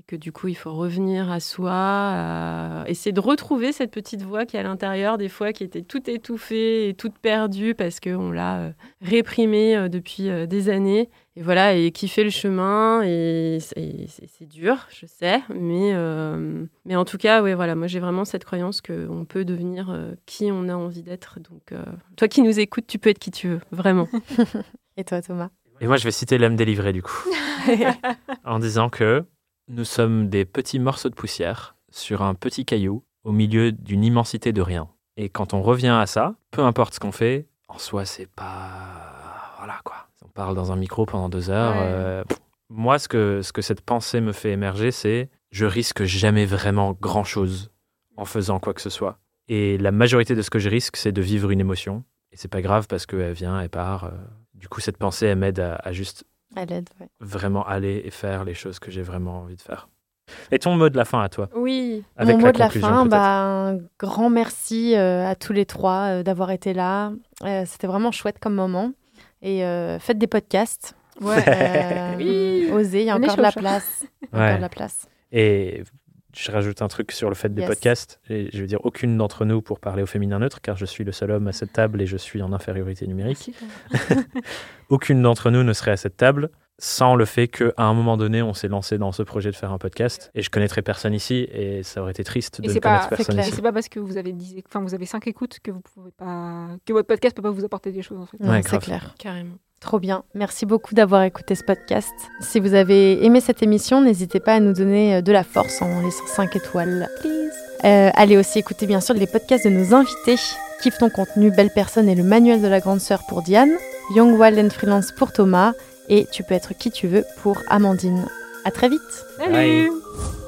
Que du coup, il faut revenir à soi, à essayer de retrouver cette petite voix qui est à l'intérieur, des fois qui était toute étouffée et toute perdue parce qu'on l'a euh, réprimée euh, depuis euh, des années. Et voilà, et qui fait le chemin, et c'est c'est- c'est dur, je sais, mais, euh, mais en tout cas, ouais, voilà, moi j'ai vraiment cette croyance qu'on peut devenir euh, qui on a envie d'être. Donc, euh, toi qui nous écoutes, tu peux être qui tu veux, vraiment. [laughs] Et toi, Thomas? Et moi, je vais citer l'âme délivrée du coup. [laughs] en disant que nous sommes des petits morceaux de poussière sur un petit caillou au milieu d'une immensité de rien. Et quand on revient à ça, peu importe ce qu'on fait, en soi, c'est pas. Voilà quoi. On parle dans un micro pendant deux heures. Ouais. euh. Moi, ce que, ce que cette pensée me fait émerger, c'est je risque jamais vraiment grand chose en faisant quoi que ce soit. Et la majorité de ce que je risque, c'est de vivre une émotion. Et c'est pas grave parce qu'elle vient, elle part. euh. Du coup, cette pensée, elle m'aide à, à juste À l'aide, ouais. vraiment aller et faire les choses que j'ai vraiment envie de faire. Et ton mot de la fin à toi? Oui, avec Mon la mot de la conclusion, fin, peut-être. bah, un grand merci euh, à tous les trois euh, d'avoir été là. Euh, C'était vraiment chouette comme moment. Et euh, faites des podcasts. Ouais. Euh, [laughs] Oui. Osez, il y a encore de la place. Il y a Ouais. encore de la place. Et je rajoute un truc sur le fait des Yes. podcasts. Et je veux dire, aucune d'entre nous pour parler au féminin neutre, car je suis le seul homme à cette table et je suis en infériorité numérique. [laughs] [laughs] Aucune d'entre nous ne serait à cette table sans le fait qu'à un moment donné, on s'est lancé dans ce projet de faire un podcast. Et je connaîtrais personne ici et ça aurait été triste Et de ne c'est connaître pas- personne clair. Et ici. c'est pas parce que vous avez 10, enfin vous avez 5 écoutes que vous pouvez pas que votre podcast peut pas vous apporter des choses en fait. Non, Ouais, c'est clair. carrément. Trop bien. Merci beaucoup d'avoir écouté ce podcast. Si vous avez aimé cette émission, n'hésitez pas à nous donner euh, de la force en laissant 5 étoiles. Please. Euh, allez aussi écouter bien sûr les podcasts de nos invités. Kiffe ton contenu, belle personne et le manuel de la grande sœur pour Diane. Young Wild and Freelance pour Thomas. Et tu peux être qui tu veux pour Amandine. À très vite. Salut Bye.